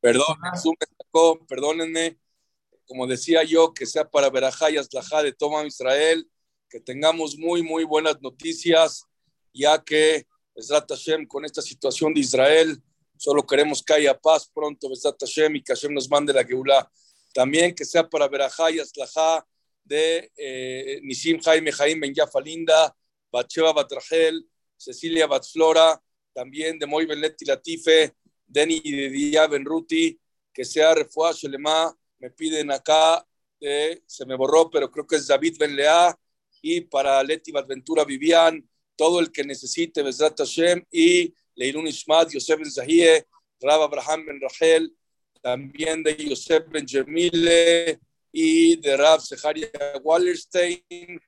Perdón, perdónenme. Como decía yo, que sea para Berajá y Aslajá de Toma Israel, que tengamos muy, muy buenas noticias, ya que Besrat Hashem, con esta situación de Israel, solo queremos que haya paz pronto, Besrat Hashem, y que Hashem nos mande la Geulah. También que sea para Berajá y Aslajá de eh, Nisim Jaime Jaime Ben Bacheva Batrajel, Cecilia Batzflora, también de Moy Ben Leti Latife, Denny de Día Ben Ruti, que sea Refuah Shelema, me piden acá, se me borró, pero creo que es David Ben Lea, y para Leti Ventura Vivian, todo el que necesite, Besrat Hashem, y Leilun Ishmat, Yosef Ben Zahie, Rab Abraham Ben Rachel, también de Yosef Ben Jemile, y de Rab Seharia Wallerstein,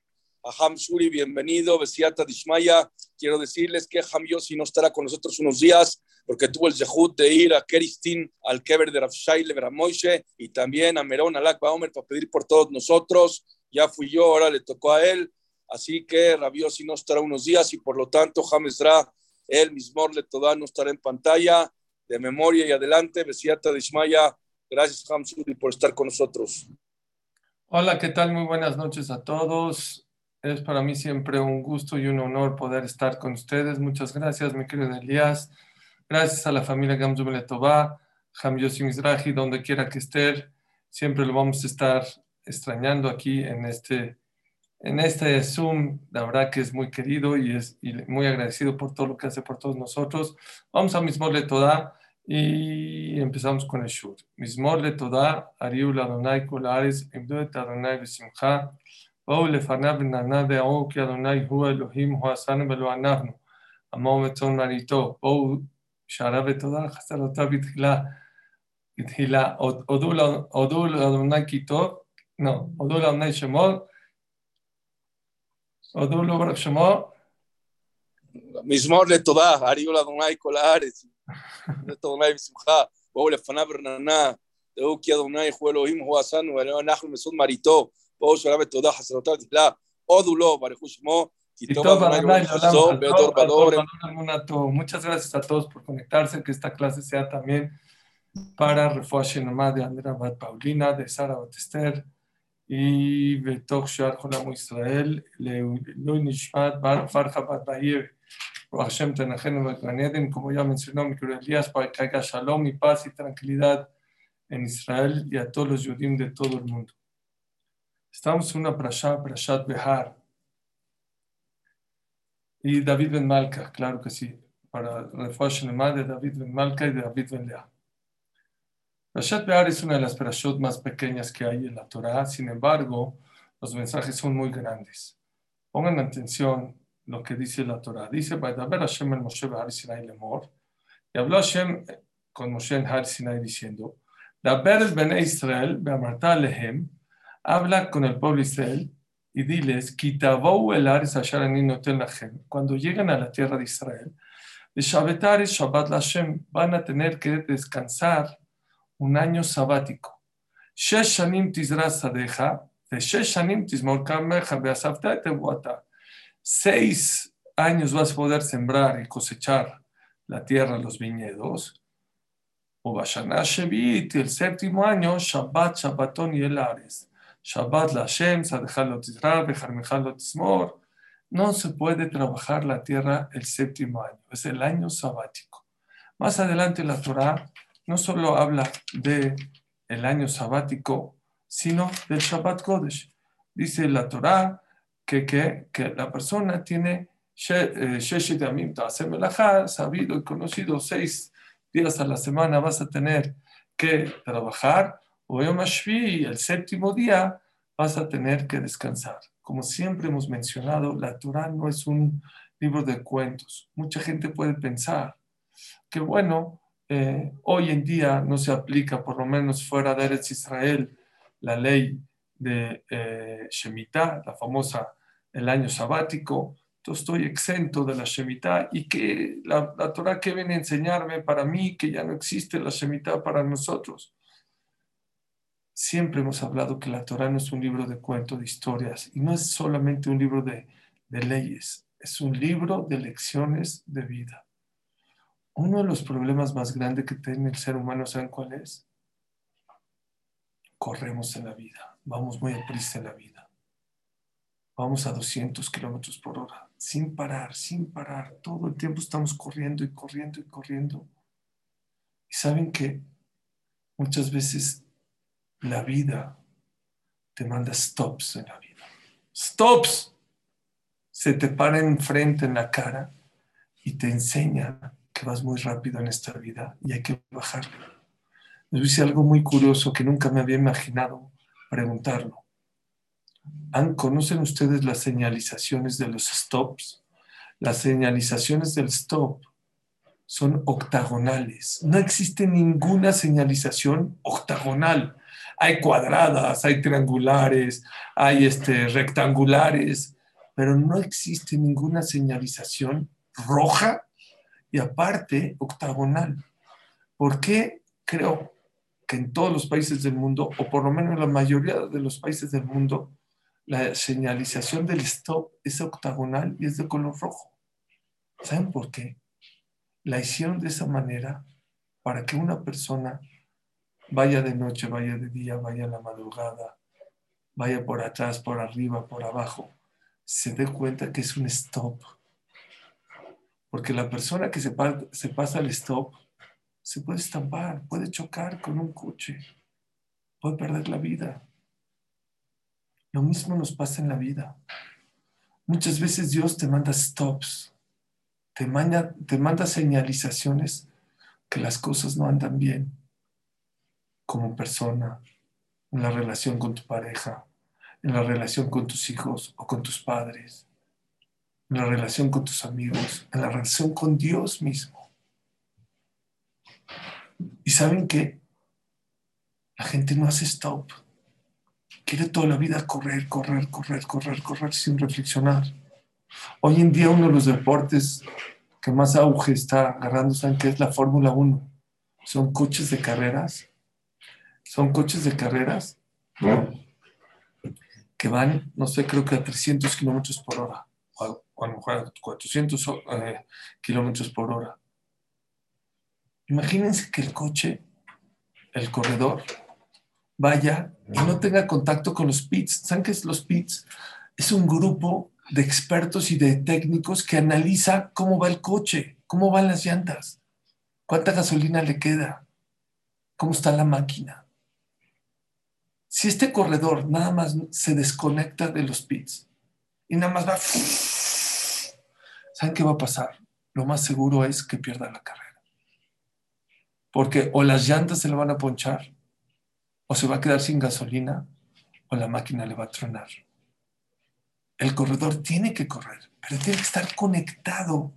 Aham Shuri, bienvenido, Besiata Dishmaya. Quiero decirles que Ham Yossi no estará con nosotros unos días porque tuvo el zehut de ir a Keristin, al Keber de Rav Shaile Beramoishe y también a Merón Alak Baomer para pedir por todos nosotros. Ya fui yo, ahora le tocó a él. Así que Rabiosi no estará unos días y por lo tanto Hamesra, él mismo le toda no estará en pantalla. De memoria y adelante, Besiata Dishmaya. Gracias, Hamsuri, por estar con nosotros. Hola, ¿qué tal? Muy buenas noches a todos. Es para mí siempre un gusto y un honor poder estar con ustedes. Muchas gracias, mi querido Elías. Gracias a la familia Gamzu Beletobá, Ham Yossi Mizrahi, donde quiera que esté. Siempre lo vamos a estar extrañando aquí en este, en este Zoom. La verdad que es muy querido y es muy agradecido por todo lo que hace por todos nosotros. Vamos a Mismor Letodá y empezamos con el Shur. Mismor Letodá, Ariul Adonai Kolares, Emduet Adonai Besimcha, בואו לפניו ונענה דעו כי אדוני הוא אלוהים, הוא עשנו ולא אנחנו. עמו וצאן מרעיתו. בואו שערה ותודה חסרתה בתחילה. בתחילה. הודו לאדוני כי טוב, לא, הודו לאדוני שמו, הודו לו ברך שמו. מזמור לתודה, הריעו לאדוני כל הארץ. לאדוני בשמחה. בואו לפניו ונענה דעו כי אדוני הוא אלוהים, הוא עשנו ולא אנחנו מסוד מרעיתו. בואו שרה ותודה חסרותיו תפילה, הודו לו, ברכו שמו, Muchas gracias a todos por conectarse, que esta clase sea también para Refuaje Nomad de Andrea Bat Paulina, de Sara Batester y Betok Shar Jolam Israel, Lui Nishmat, Farja Bat Bayev, Hashem Tenajen Bakraneden, como ya mencionó mi querido Elías, para que haya shalom y paz y tranquilidad en Israel y a todos los judíos de todo el mundo. Estamos en una prashat, prashat Behar. Y David Ben Malka, claro que sí, para Refuash de David Ben Malka y de David Ben Lea. Prashat Behar es una de las prashot más pequeñas que hay en la Torah, sin embargo, los mensajes son muy grandes. Pongan atención lo que dice la Torah. Dice, Hashem el Moshe Behar Sinai Lemor. Y habló Hashem con Moshe en Har Sinai diciendo, Daber Ben Israel, Beamarta Lehem, habla con el pueblo Israel y diles, cuando lleguen a la tierra de Israel, van a tener que descansar un año sabático. Seis años vas a poder sembrar y cosechar la tierra, los viñedos. O el séptimo año, Shabbat, Shabbatón y el Ares Shabbat la Hashem, No se puede trabajar la tierra el séptimo año, es el año sabático. Más adelante la Torah no solo habla de el año sabático, sino del Shabbat Kodesh. Dice la Torah que, que, que la persona tiene eh, sabido y conocido seis días a la semana vas a tener que trabajar o el séptimo día, vas a tener que descansar. Como siempre hemos mencionado, la Torah no es un libro de cuentos. Mucha gente puede pensar que, bueno, eh, hoy en día no se aplica, por lo menos fuera de Eretz Israel, la ley de eh, Shemitah, la famosa el año sabático. Entonces estoy exento de la Shemitah y que la, la Torah que viene a enseñarme para mí que ya no existe la Shemitah para nosotros. Siempre hemos hablado que la Torah no es un libro de cuentos, de historias, y no es solamente un libro de, leyes, es un libro de lecciones de vida. Uno de los problemas más grandes que tiene el ser humano, ¿saben cuál es? Corremos en la vida, vamos muy deprisa en la vida. Vamos a 200 kilómetros por hora, sin parar, sin parar. Todo el tiempo estamos corriendo y corriendo y corriendo. Y saben que muchas veces la vida te manda stops en la vida. Stops. Se te para enfrente en la cara y te enseña que vas muy rápido en esta vida y hay que bajar. Les dice algo muy curioso que nunca me había imaginado preguntarlo. ¿Conocen ustedes las señalizaciones de los stops? Las señalizaciones del stop son octagonales. No existe ninguna señalización octagonal. Hay cuadradas, hay triangulares, hay este, rectangulares, pero no existe ninguna señalización roja y aparte octagonal. ¿Por qué creo que en todos los países del mundo, o por lo menos en la mayoría de los países del mundo, la señalización del stop es octagonal y es de color rojo? ¿Saben por qué? La hicieron de esa manera para que una persona vaya de noche, vaya de día, vaya a la madrugada, vaya por atrás, por arriba, por abajo, se dé cuenta que es un stop porque la persona que se, se pasa al stop se puede estampar, puede chocar con un coche, puede perder la vida. Lo mismo nos pasa en la vida. Muchas veces Dios te manda stops, te manda, te manda señalizaciones que las cosas no andan bien como persona, en la relación con tu pareja, en la relación con tus hijos o con tus padres en la relación con tus amigos, en la relación con Dios mismo. Y saben que la gente no hace stop. Quiere toda la vida correr, correr, correr, correr, correr sin reflexionar. Hoy en día uno de los deportes que más auge está agarrando, ¿saben qué es la Fórmula 1? Son coches de carreras. Son coches de carreras que van, no sé, creo que a 300 kilómetros por hora o a lo mejor a 400 eh, kilómetros por hora. Imagínense que el coche, el corredor, vaya y no tenga contacto con los pits. ¿Saben qué es los pits? Es un grupo de expertos y de técnicos que analiza cómo va el coche, cómo van las llantas, cuánta gasolina le queda, cómo está la máquina. Si este corredor nada más se desconecta de los pits y nada más va ¿saben qué va a pasar? Lo más seguro es que pierda la carrera. Porque o las llantas se le van a ponchar, o se va a quedar sin gasolina, o la máquina le va a tronar. El corredor tiene que correr, pero tiene que estar conectado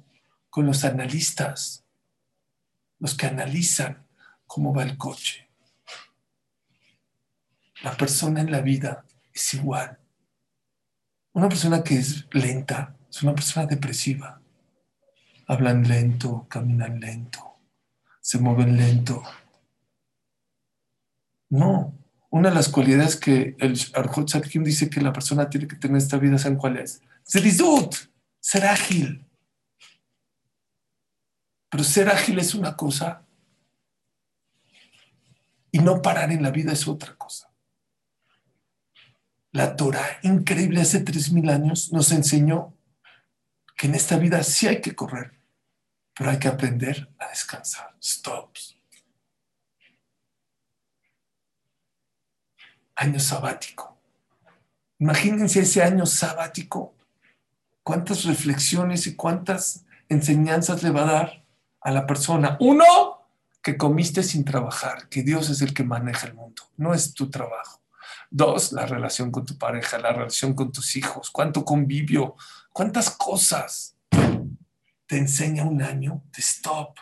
con los analistas, los que analizan cómo va el coche. La persona en la vida es igual. Una persona que es lenta es una persona depresiva. Hablan lento, caminan lento, se mueven lento. No, una de las cualidades que el Arjot Satkim dice que la persona tiene que tener en esta vida, ¿saben cuál es? Zedizut, ser ágil. Pero ser ágil es una cosa y no parar en la vida es otra cosa. La Torah, increíble, hace tres mil años nos enseñó que en esta vida sí hay que correr, pero hay que aprender a descansar. Stops. Año sabático. Imagínense ese año sabático. ¿Cuántas reflexiones y cuántas enseñanzas le va a dar a la persona? Uno, que comiste sin trabajar, que Dios es el que maneja el mundo, no es tu trabajo. Dos, la relación con tu pareja, la relación con tus hijos, cuánto convivio, cuántas cosas te enseña un año de stop.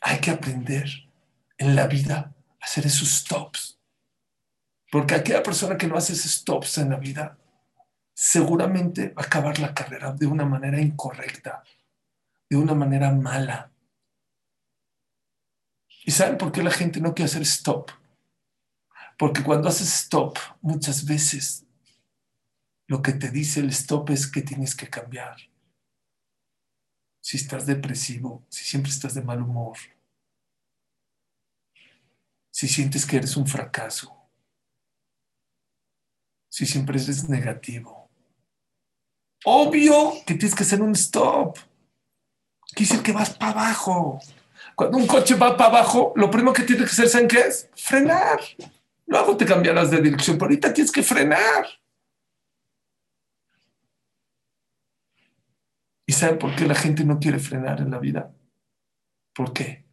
Hay que aprender en la vida a hacer esos stops. Porque aquella persona que no hace esos stops en la vida, seguramente va a acabar la carrera de una manera incorrecta, de una manera mala. ¿Y saben por qué la gente no quiere hacer stop? Porque cuando haces stop, muchas veces lo que te dice el stop es que tienes que cambiar. si estás depresivo, si siempre estás de mal humor, si sientes que eres un fracaso, si siempre eres negativo. Obvio que tienes que hacer un stop. Quiere decir que vas para abajo. Cuando un coche va para abajo, lo primero que tienes que hacer, ¿saben qué es? Frenar. Luego te cambiarás de dirección, pero ahorita tienes que frenar. ¿Y saben por qué la gente no quiere frenar en la vida? ¿Por qué?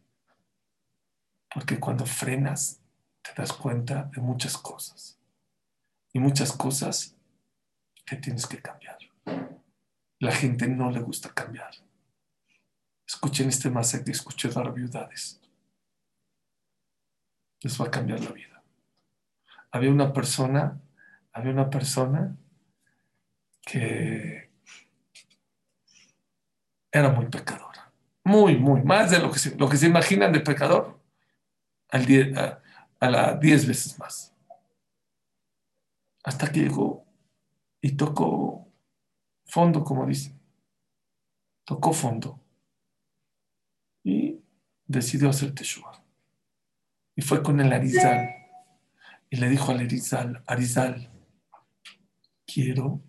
Porque cuando frenas te das cuenta de muchas cosas. Y muchas cosas que tienes que cambiar. La gente no le gusta cambiar. Escuchen este masec de escuché dar viudades. Les va a cambiar la vida. Había una persona, había una persona que era muy pecadora. Muy, muy, más de lo que se, lo que se imaginan de pecador, al a, a la diez veces más. Hasta que llegó y tocó fondo, como dicen. Tocó fondo. Y decidió hacer Teshua. Y fue con el Arizal. Y le dijo al Arizal, Arizal, quiero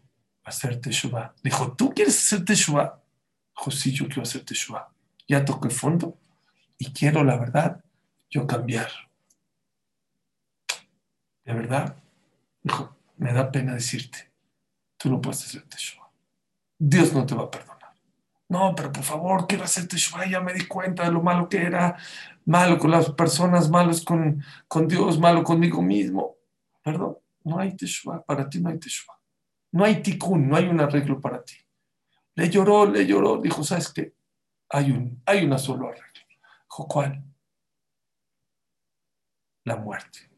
hacer Teshua. Dijo, ¿tú quieres hacer Teshua? Dijo, sí, yo quiero hacer Teshua. Ya toqué fondo y quiero, la verdad, yo cambiar. De verdad, dijo, me da pena decirte, tú no puedes hacer Teshua. Dios no te va a perdonar. No, pero por favor, quiero hacer Teshua, ya me di cuenta de lo malo que era, malo con las personas, malos con, con Dios, malo conmigo mismo. Perdón, no hay Teshua, para ti no hay Teshua. No hay tikkun, no hay un arreglo para ti. Le lloró, le lloró, dijo, ¿sabes qué? Hay, un, hay una sola arreglo. Dijo, ¿cuál? La muerte.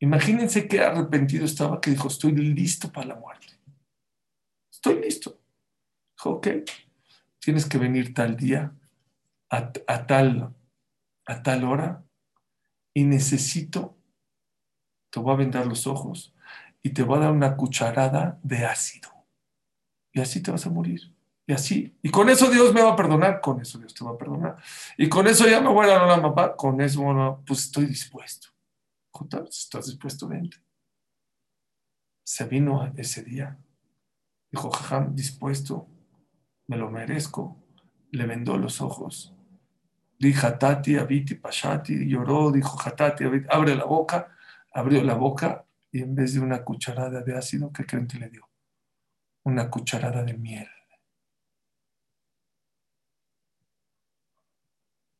Imagínense qué arrepentido estaba que dijo, estoy listo para la muerte. Estoy listo. Dijo, ok, tienes que venir tal día, a, tal, a tal hora, y necesito, te voy a vendar los ojos y te voy a dar una cucharada de ácido. Y así te vas a morir. Y así. Y con eso Dios me va a perdonar. Con eso Dios te va a perdonar. Y con eso ya me voy a la mamá. Con eso, pues estoy dispuesto. Si estás dispuesto, vente. Se vino ese día. Dijo, jajam, dispuesto. Me lo merezco. Le vendó los ojos. Dijo, Hatati, Abiti, Pashati. Lloró. Dijo, Hatati, Abiti. Abre la boca. Abrió la boca. Y en vez de una cucharada de ácido, ¿qué creen que le dio? Una cucharada de miel.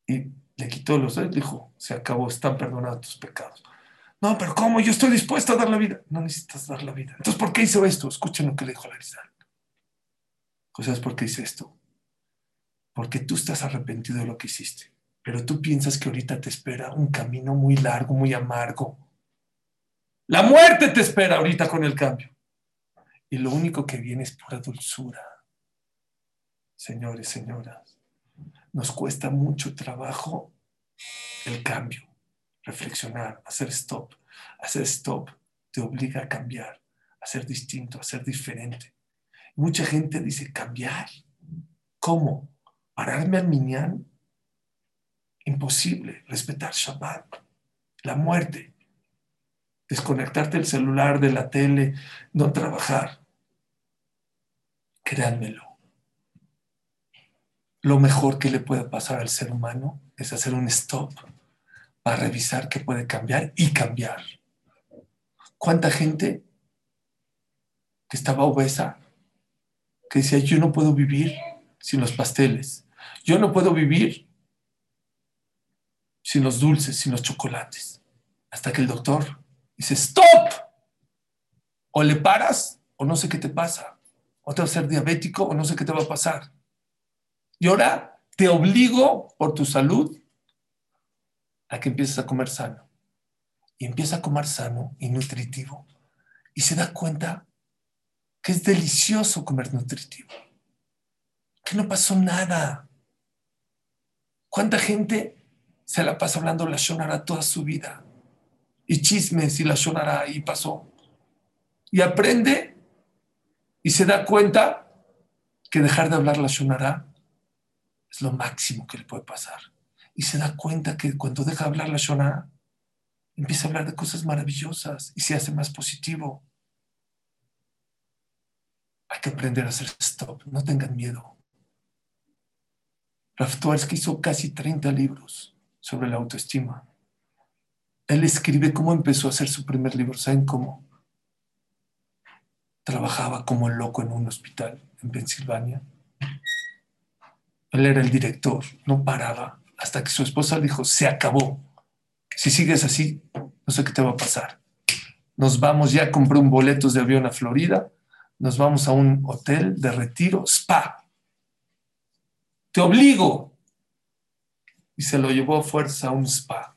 y le quitó los dedos, dijo, se acabó, están perdonados tus pecados. No, pero ¿cómo? Yo estoy dispuesto a dar la vida. No necesitas dar la vida. Entonces, ¿por qué hizo esto? Escuchen lo que le dijo Larizal. ¿Sabes por qué hice esto? Porque tú estás arrepentido de lo que hiciste, pero tú piensas que ahorita te espera un camino muy largo, muy amargo. La muerte te espera ahorita con el cambio. Y lo único que viene es pura dulzura. Señores, señoras, nos cuesta mucho trabajo el cambio, reflexionar, hacer stop. Hacer stop te obliga a cambiar, a ser distinto, a ser diferente. Mucha gente dice, cambiar. ¿Cómo? ¿Pararme al minyan? Imposible. Respetar Shabbat. La muerte. Desconectarte del celular, de la tele, no trabajar. Créanmelo lo mejor que le puede pasar al ser humano es hacer un stop para revisar qué puede cambiar y cambiar. ¿Cuánta gente que estaba obesa, que decía, yo no puedo vivir sin los pasteles, yo no puedo vivir sin los dulces, sin los chocolates, hasta que el doctor dice, stop, o le paras o no sé qué te pasa, o te vas a ser diabético o no sé qué te va a pasar. Y ahora te obligo por tu salud a que empieces a comer sano. Y empieza a comer sano y nutritivo. Y se da cuenta que es delicioso comer nutritivo. Que no pasó nada. ¿Cuánta gente se la pasa hablando la shonara toda su vida? Y chismes y la shonara ahí pasó. Y aprende y se da cuenta que dejar de hablar la Shonara es lo máximo que le puede pasar. Y se da cuenta que cuando deja de hablar la Shonara, empieza a hablar de cosas maravillosas y se hace más positivo. Hay que aprender a hacer stop, no tengan miedo. Raftuarsky hizo casi 30 libros sobre la autoestima. Él escribe cómo empezó a hacer su primer libro. ¿Saben cómo? Trabajaba como loco en un hospital en Pensilvania. Él era el director, no paraba hasta que su esposa dijo, se acabó. Si sigues así, no sé qué te va a pasar. Nos vamos, ya compré un boleto de avión a Florida, nos vamos a un hotel de retiro, spa. Te obligo. Y se lo llevó a fuerza a un spa.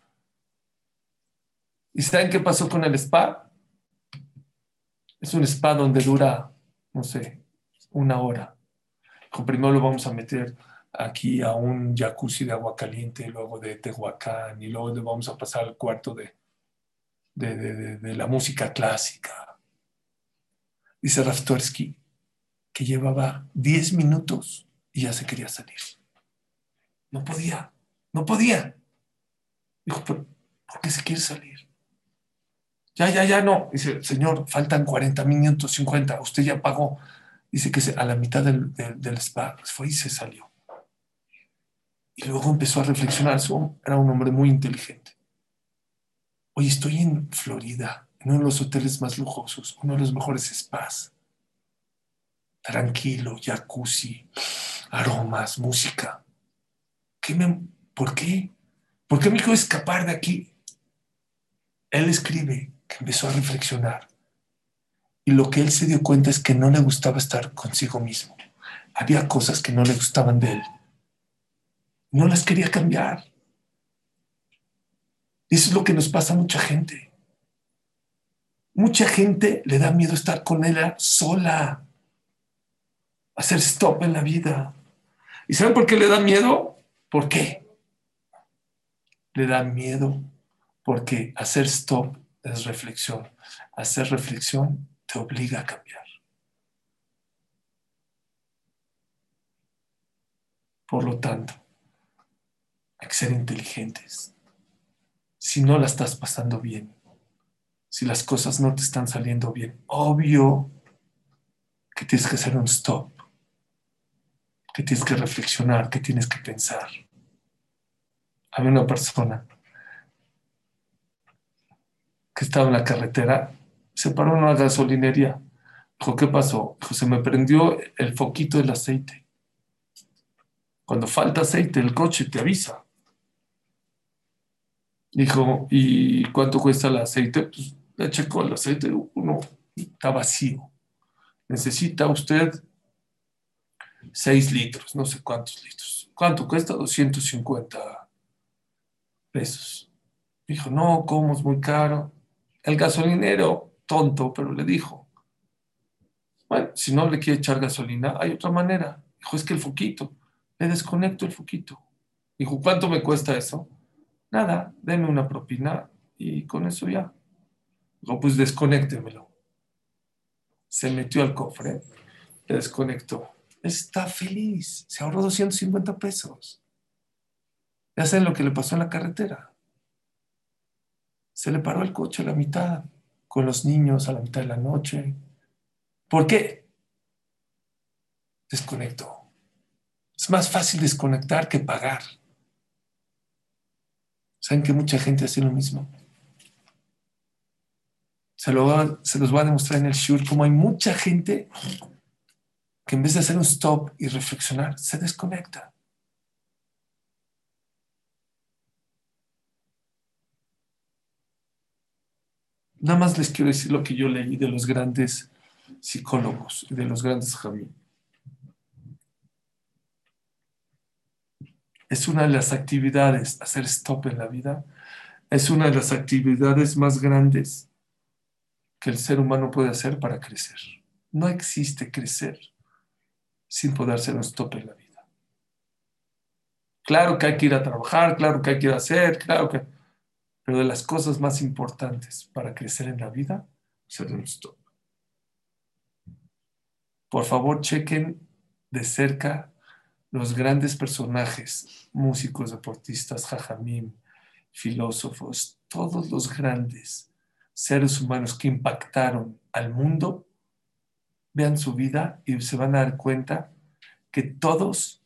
¿Y saben qué pasó con el spa? Es un spa donde dura, no sé, una hora. primero lo vamos a meter aquí a un jacuzzi de agua caliente, luego de Tehuacán, y luego le vamos a pasar al cuarto de, de, la música clásica. Dice Raftorsky que llevaba 10 minutos y ya se quería salir. No podía, no podía. Dijo, ¿por qué se quiere salir? Ya, ya, ya no. Dice, señor, faltan 40 minutos, 50, usted ya pagó. Dice que a la mitad del, del, spa fue y se salió. Y luego empezó a reflexionar. Era un hombre muy inteligente. Hoy estoy en Florida, en uno de los hoteles más lujosos, uno de los mejores spas. Tranquilo, jacuzzi, aromas, música. ¿Qué me, ¿Por qué? ¿Por qué me quiero escapar de aquí? Él escribe que empezó a reflexionar. Y lo que él se dio cuenta es que no le gustaba estar consigo mismo. Había cosas que no le gustaban de él. No las quería cambiar. Eso es lo que nos pasa a mucha gente. Mucha gente le da miedo estar con ella sola, hacer stop en la vida. ¿Y saben por qué le da miedo? ¿Por qué? Le da miedo porque hacer stop es reflexión. Hacer reflexión te obliga a cambiar. Por lo tanto, hay que ser inteligentes. Si no la estás pasando bien, si las cosas no te están saliendo bien, obvio que tienes que hacer un stop, que tienes que reflexionar, que tienes que pensar. Había una persona que estaba en la carretera, se paró en una gasolinería. Dijo, ¿qué pasó? Dijo, se me prendió el foquito del aceite. Cuando falta aceite, el coche te avisa. Dijo, ¿y cuánto cuesta el aceite? Pues le checó el aceite, uno está vacío. Necesita usted 6 litros, no sé cuántos litros. ¿Cuánto cuesta? 250 pesos. Dijo, no, ¿cómo es muy caro? El gasolinero, tonto, pero le dijo, bueno, si no le quiere echar gasolina, hay otra manera. Dijo, es que el foquito, le desconecto el foquito. Dijo, ¿cuánto me cuesta eso? Nada, deme una propina y con eso ya. Dijo, pues desconéctemelo. Se metió al cofre, le desconectó. Está feliz, se ahorró 250 pesos. Ya saben lo que le pasó en la carretera se le paró el coche a la mitad, con los niños a la mitad de la noche. ¿Por qué? Desconectó. Es más fácil desconectar que pagar. ¿Saben que mucha gente hace lo mismo? Se, lo, los voy a demostrar en el show como hay mucha gente que en vez de hacer un stop y reflexionar, se desconecta. Nada más les quiero decir lo que yo leí de los grandes psicólogos de los grandes Javi. Es una de las actividades, hacer stop en la vida, es una de las actividades más grandes que el ser humano puede hacer para crecer. No existe crecer sin poder hacer un stop en la vida. Claro que hay que ir a trabajar, claro que hay que ir a hacer, claro que pero de las cosas más importantes para crecer en la vida, ser un stop. Por favor, chequen de cerca los grandes personajes, músicos, deportistas, jajamim, filósofos, todos los grandes seres humanos que impactaron al mundo, vean su vida y se van a dar cuenta que todos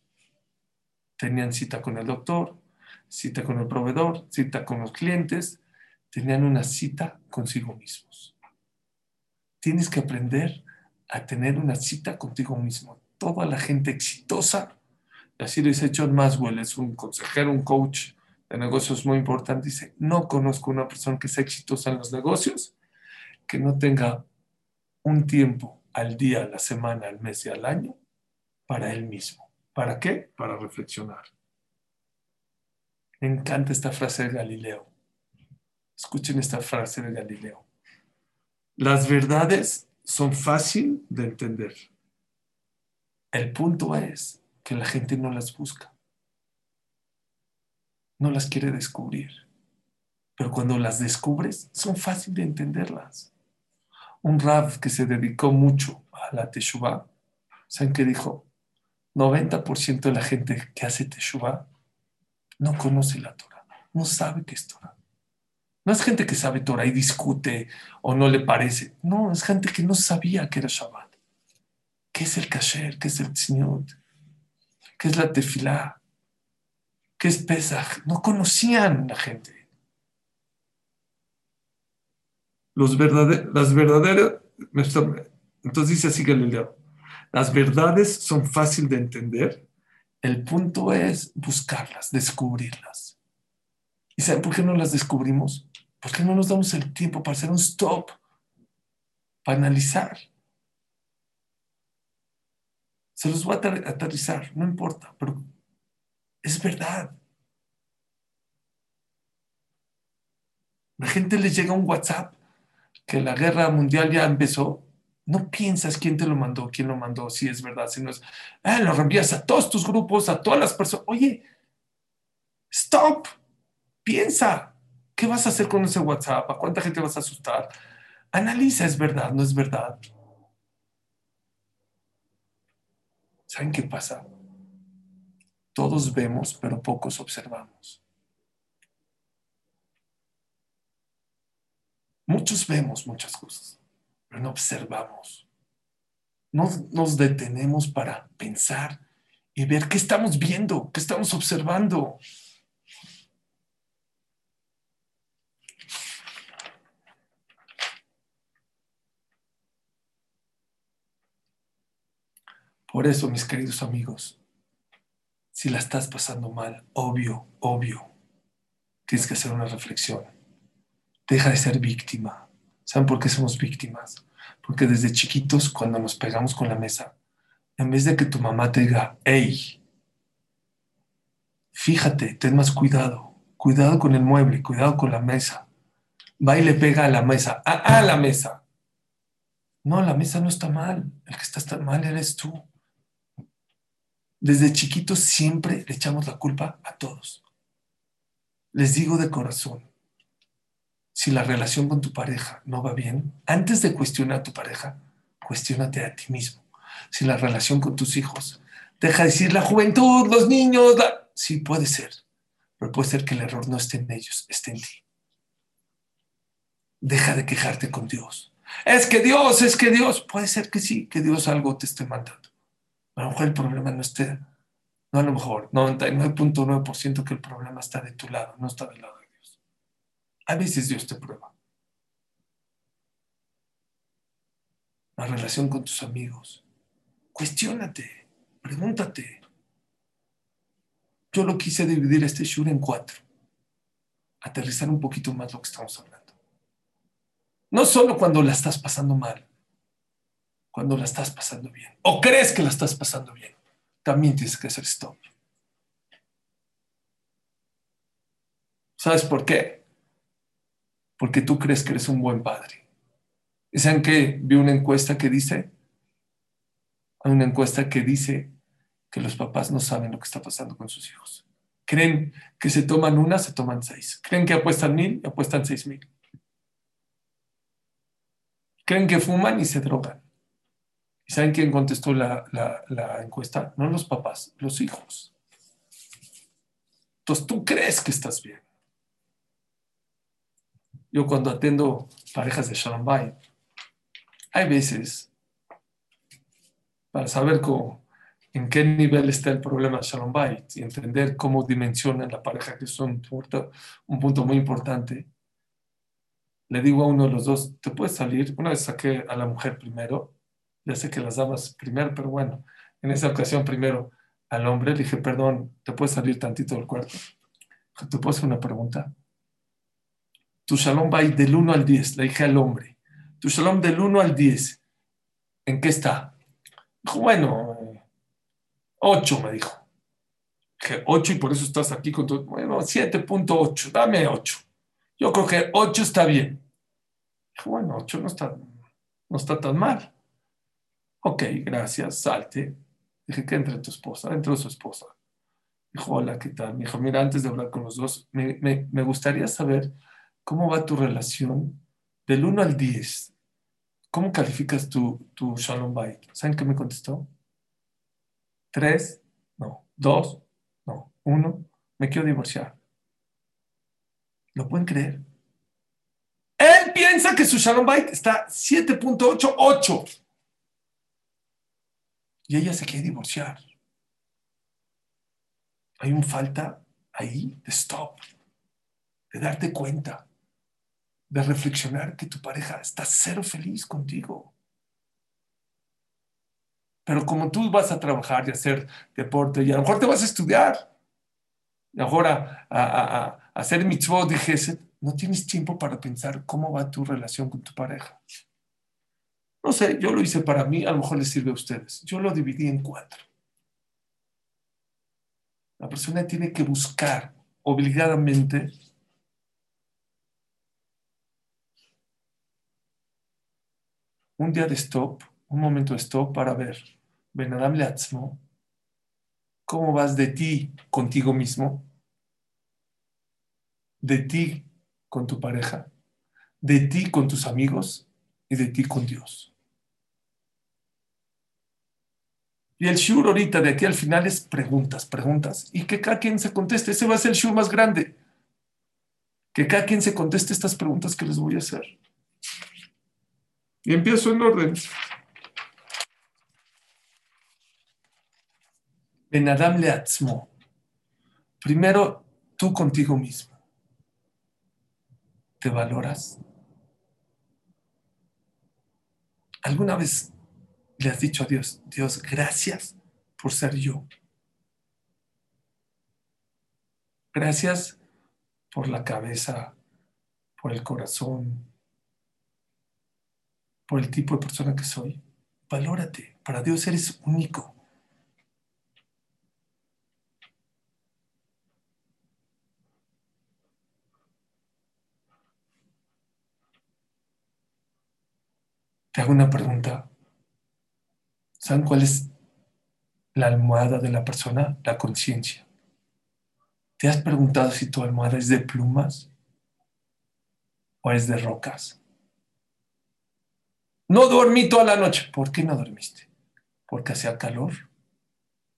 tenían cita con el doctor, cita con el proveedor, cita con los clientes, tenían una cita consigo mismos. Tienes que aprender a tener una cita contigo mismo. Toda la gente exitosa, así lo dice John Maswell, es un consejero, un coach de negocios muy importante, dice, no conozco una persona que sea exitosa en los negocios que no tenga un tiempo al día, a la semana, al mes y al año para él mismo. ¿Para qué? Para reflexionar. Me encanta esta frase de Galileo. Escuchen esta frase de Galileo. Las verdades son fácil de entender. El punto es que la gente no las busca. No las quiere descubrir. Pero cuando las descubres, son fácil de entenderlas. Un Rav que se dedicó mucho a la Teshuvah, ¿saben qué dijo? 90% de la gente que hace Teshuvah no conoce la Torah, no sabe qué es Torah. No es gente que sabe Torah y discute o no le parece. No, es gente que no sabía que era Shabbat. ¿Qué es el kasher? ¿Qué es el tzniut? ¿Qué es la tefilá? ¿Qué es Pesach? No conocían la gente. Los las verdaderas, entonces dice así Galileo, las verdades son fáciles de entender, el punto es buscarlas, descubrirlas. ¿Y saben por qué no las descubrimos? Porque no nos damos el tiempo para hacer un stop, para analizar. Se los voy a aterrizar, no importa, pero es verdad. La gente les llega un WhatsApp que la guerra mundial ya empezó. No piensas quién te lo mandó, quién lo mandó, si es verdad, si no es. Ah, lo reenvías a todos tus grupos, a todas las personas. Oye, stop, piensa. ¿Qué vas a hacer con ese WhatsApp? ¿A cuánta gente vas a asustar? Analiza, ¿es verdad? ¿No es verdad? ¿Saben qué pasa? Todos vemos, pero pocos observamos. Muchos vemos muchas cosas, pero no observamos. No nos detenemos para pensar y ver qué estamos viendo, qué estamos observando. Por eso, mis queridos amigos, si la estás pasando mal, obvio, obvio, tienes que hacer una reflexión. Deja de ser víctima. ¿Saben por qué somos víctimas? Porque desde chiquitos, cuando nos pegamos con la mesa, en vez de que tu mamá te diga, hey, fíjate, ten más cuidado, cuidado con el mueble, cuidado con la mesa, va y le pega a la mesa, a, la mesa. No, la mesa no está mal, el que está mal eres tú. Desde chiquitos siempre le echamos la culpa a todos. Les digo de corazón, si la relación con tu pareja no va bien, antes de cuestionar a tu pareja, cuestionate a ti mismo. Si la relación con tus hijos, deja de decir la juventud, los niños, sí puede ser, pero puede ser que el error no esté en ellos, esté en ti. Deja de quejarte con Dios. Es que Dios, es que Dios, puede ser que sí, que Dios algo te esté mandando. A lo mejor el problema no esté, no a lo mejor, 99.9% que el problema está de tu lado, no está del lado. A veces Dios te prueba. La relación con tus amigos. Cuestiónate, pregúntate. Yo lo quise dividir este shur en cuatro. Aterrizar un poquito más lo que estamos hablando. No solo cuando la estás pasando mal, cuando la estás pasando bien. O crees que la estás pasando bien. También tienes que hacer stop. ¿Sabes por qué? Porque tú crees que eres un buen padre. ¿Y saben que vi una encuesta que dice? Hay una encuesta que dice que los papás no saben lo que está pasando con sus hijos. Creen que se toman una, se toman seis. Creen que apuestan mil, apuestan seis mil. Creen que fuman y se drogan saben quién contestó la, la encuesta? No los papás, los hijos. Entonces tú crees que estás bien. Yo cuando atiendo parejas de Shalom Bay, hay veces, para saber cómo, en qué nivel está el problema de Shalom Bay y entender cómo dimensiona la pareja, que es un un punto muy importante, le digo a uno de los dos, ¿te puedes salir? Una vez saqué a la mujer primero, ya sé que las damas primero, pero bueno, en esa ocasión primero al hombre, le dije, perdón, ¿te puedes salir tantito del cuarto? ¿Te puedo hacer una pregunta? Tu shalom va del 1 al 10, le dije al hombre. Tu shalom del 1 al 10, ¿en qué está? Dijo, bueno, 8 me dijo. Dije, 8 y por eso estás aquí con tu... Bueno, 7.8, dame 8. Yo creo que 8 está bien. Dijo, bueno, 8 no está, no está tan mal. Ok, gracias, salte. Dije, ¿qué entre tu esposa? Entró su esposa. Dijo, hola, ¿qué tal? Me dijo, mira, antes de hablar con los dos, me, me, me gustaría saber ¿Cómo va tu relación del 1 al 10? ¿Cómo calificas tu, tu Shalom Bait? ¿Saben qué me contestó? ¿Tres? No. ¿Dos? No. ¿Uno? Me quiero divorciar. ¿Lo pueden creer? Él piensa que su Shalom Bait está 7.88. Y ella se quiere divorciar. Hay un falta ahí de stop, de darte cuenta de reflexionar que tu pareja está cero feliz contigo. Pero como tú vas a trabajar y hacer deporte, y a lo mejor te vas a estudiar, y ahora a, a, a, hacer mitzvot, dije, no tienes tiempo para pensar cómo va tu relación con tu pareja. No sé, yo lo hice para mí, a lo mejor les sirve a ustedes. Yo lo dividí en cuatro. La persona tiene que buscar obligadamente un día de stop, un momento de stop para ver, Benadam Leatzmo, cómo vas de ti contigo mismo, de ti con tu pareja, de ti con tus amigos y de ti con Dios. Y el shur ahorita de aquí al final es preguntas, preguntas, y que cada quien se conteste. Ese va a ser el shur más grande. Que cada quien se conteste estas preguntas que les voy a hacer. Y empiezo en orden. En Adam Leatzmo. Primero, tú contigo mismo. ¿Te valoras? ¿Alguna vez le has dicho a Dios, Dios, gracias por ser yo? Gracias por la cabeza, por el corazón, por el tipo de persona que soy. Valórate. Para Dios eres único. Te hago una pregunta. ¿Saben cuál es la almohada de la persona? La conciencia. ¿Te has preguntado si tu almohada es de plumas o es de rocas? No dormí toda la noche. ¿Por qué no dormiste? ¿Porque hacía calor?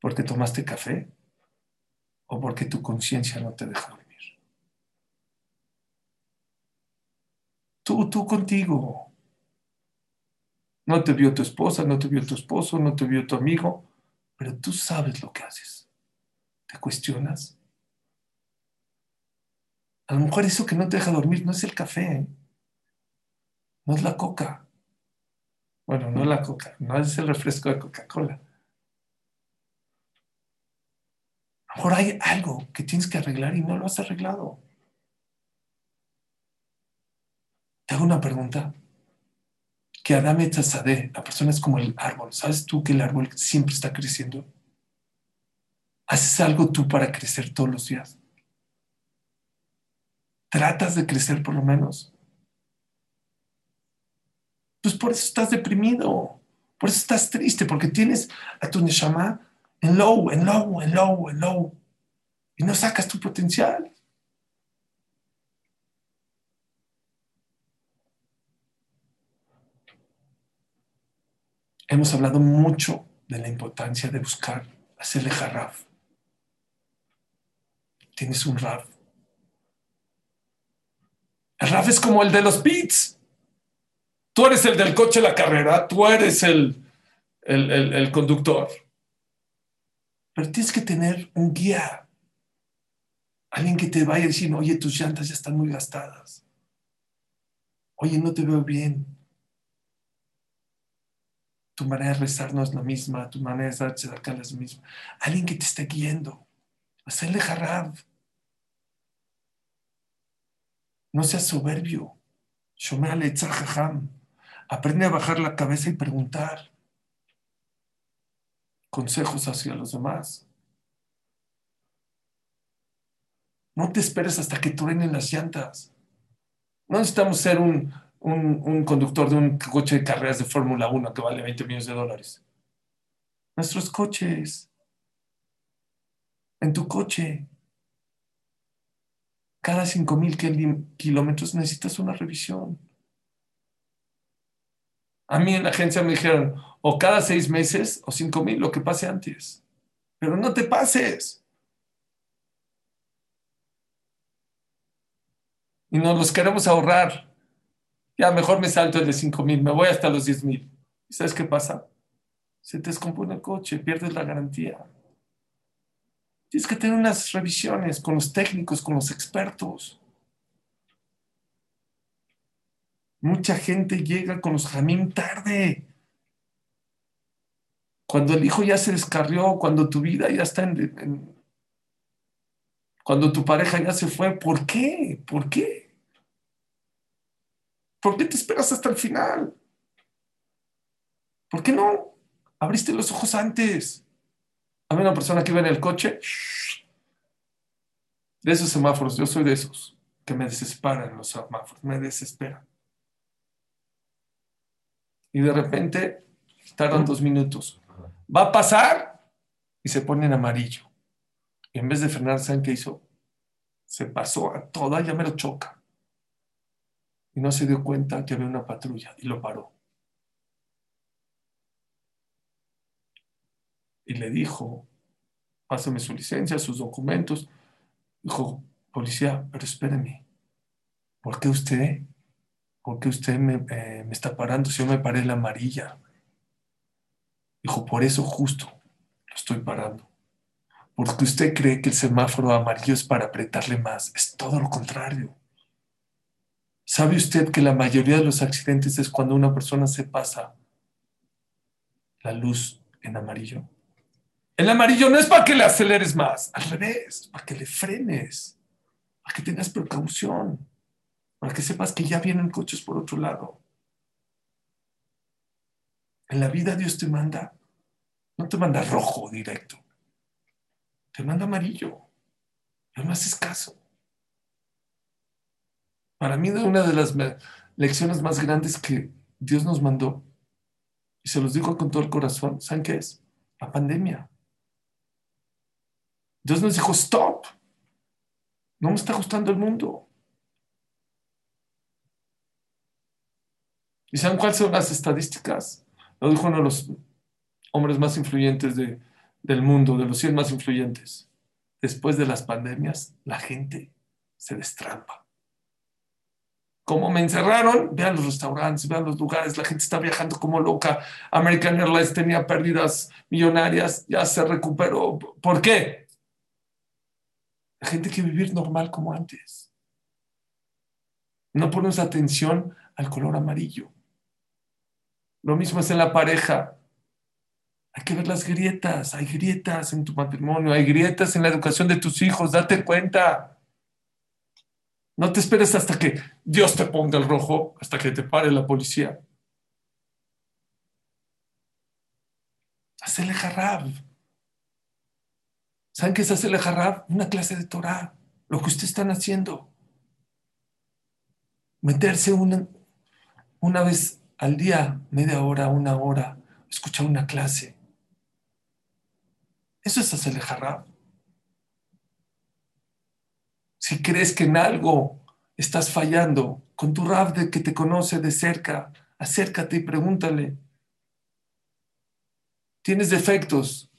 ¿Porque tomaste café? ¿O porque tu conciencia no te deja dormir? Tú, tú contigo. No te vio tu esposa, no te vio tu esposo, no te vio tu amigo, pero tú sabes lo que haces. ¿Te cuestionas? A lo mejor eso que no te deja dormir no es el café, ¿eh? no es la coca, bueno, no la coca, no es el refresco de Coca-Cola. Ahora hay algo que tienes que arreglar y no lo has arreglado. Te hago una pregunta. Que Adame Tzadé, la persona es como el árbol. ¿Sabes tú que el árbol siempre está creciendo? ¿Haces algo tú para crecer todos los días? ¿Tratas de crecer por lo menos? Pues por eso estás deprimido, por eso estás triste, porque tienes a tu Neshama en low, en low, en low, en low, y no sacas tu potencial. hemos hablado mucho de la importancia de buscar hacerle jarraf. Tienes un raf. El raf es como el de los pits. Tú eres el del coche de la carrera, tú eres el, el, el conductor. Pero tienes que tener un guía. Alguien que te vaya diciendo, oye, tus llantas ya están muy gastadas. Oye, no te veo bien. Tu manera de rezar no es la misma, tu manera de darse acá es la misma. Alguien que te esté guiando. Hacerle jarab. No seas soberbio. Aprende a bajar la cabeza y preguntar consejos hacia los demás. No te esperes hasta que truenen las llantas. No necesitamos ser un, un, conductor de un coche de carreras de Fórmula 1 que vale 20 millones de dólares. Nuestros coches. En tu coche. Cada 5 mil kilómetros necesitas una revisión. A mí en la agencia me dijeron, o cada seis meses o cinco mil, lo que pase antes. Pero no te pases. Y nos los queremos ahorrar. Ya mejor me salto el de 5 mil, me voy hasta los 10 mil. ¿Y sabes qué pasa? Se te descompone el coche, pierdes la garantía. Tienes que tener unas revisiones con los técnicos, con los expertos. Mucha gente llega con los jamín tarde. Cuando el hijo ya se descarrió, cuando tu vida ya está en, Cuando tu pareja ya se fue, ¿por qué? ¿Por qué? ¿Por qué te esperas hasta el final? ¿Por qué no? Abriste los ojos antes. Había una persona que iba en el coche. De esos semáforos, yo soy de esos que me desesperan los semáforos, me desesperan. Y de repente tardan dos minutos. Va a pasar y se pone en amarillo. Y en vez de frenar, ¿saben qué hizo? Se pasó a toda, ya me lo choca y no se dio cuenta que había una patrulla y lo paró. Y le dijo, pásame su licencia, sus documentos. Dijo, policía, pero espéreme, ¿por qué usted, por qué usted me, eh, me está parando si yo me paré la amarilla? Dijo, por eso justo lo estoy parando. Porque usted cree que el semáforo amarillo es para apretarle más. Es todo lo contrario. ¿Sabe usted que la mayoría de los accidentes es cuando una persona se pasa la luz en amarillo? El amarillo no es para que le aceleres más, al revés, para que le frenes, para que tengas precaución, para que sepas que ya vienen coches por otro lado. En la vida Dios te manda, no te manda rojo directo, te manda amarillo, pero no haces caso. Para mí una de las lecciones más grandes que Dios nos mandó, y se los digo con todo el corazón, ¿saben qué es? La pandemia. Dios nos dijo, stop, no me está gustando el mundo. ¿Y saben cuáles son las estadísticas? Lo dijo uno de los hombres más influyentes del mundo, de los 100 más influyentes. Después de las pandemias, la gente se destrampa. Como me encerraron, vean los restaurantes, vean los lugares, la gente está viajando como loca. American Airlines tenía pérdidas millonarias, ya se recuperó. ¿Por qué? La gente quiere vivir normal como antes. No ponemos atención al color amarillo. Lo mismo es en la pareja. Hay que ver las grietas. Hay grietas en tu matrimonio, hay grietas en la educación de tus hijos. Date cuenta. No te esperes hasta que Dios te ponga el rojo, hasta que te pare la policía. Hacele jarrab. ¿Saben qué es hacerle jarrab? Una clase de Torah. Lo que ustedes están haciendo. Meterse una, una vez al día, media hora, una hora, escuchar una clase. Eso es hacerle jarrab. Si crees que en algo estás fallando, con tu Rab de que te conoce de cerca, acércate y pregúntale. tienes defectos,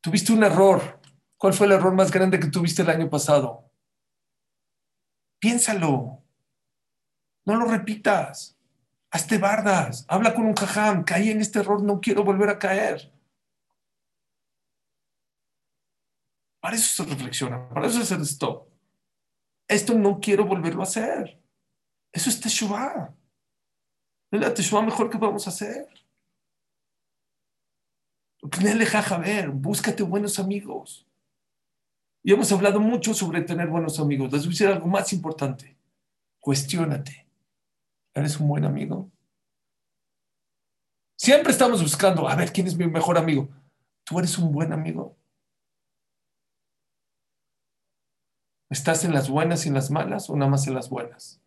tuviste un error. ¿Cuál fue el error más grande que tuviste el año pasado? Piénsalo. No lo repitas. Hazte bardas. Habla con un jajam. Caí en este error, no quiero volver a caer. Para eso se reflexiona, para eso es el stop. Esto no quiero volverlo a hacer. Eso es Teshuvah. Es la Teshuvah mejor que a hacer. ver, búscate buenos amigos. Y hemos hablado mucho sobre tener buenos amigos. Les voy a decir algo más importante. Cuestiónate. ¿Eres un buen amigo? Siempre estamos buscando, a ver, ¿quién es mi mejor amigo? ¿Tú eres un buen amigo? ¿Estás en las buenas y en las malas o nada más en las buenas?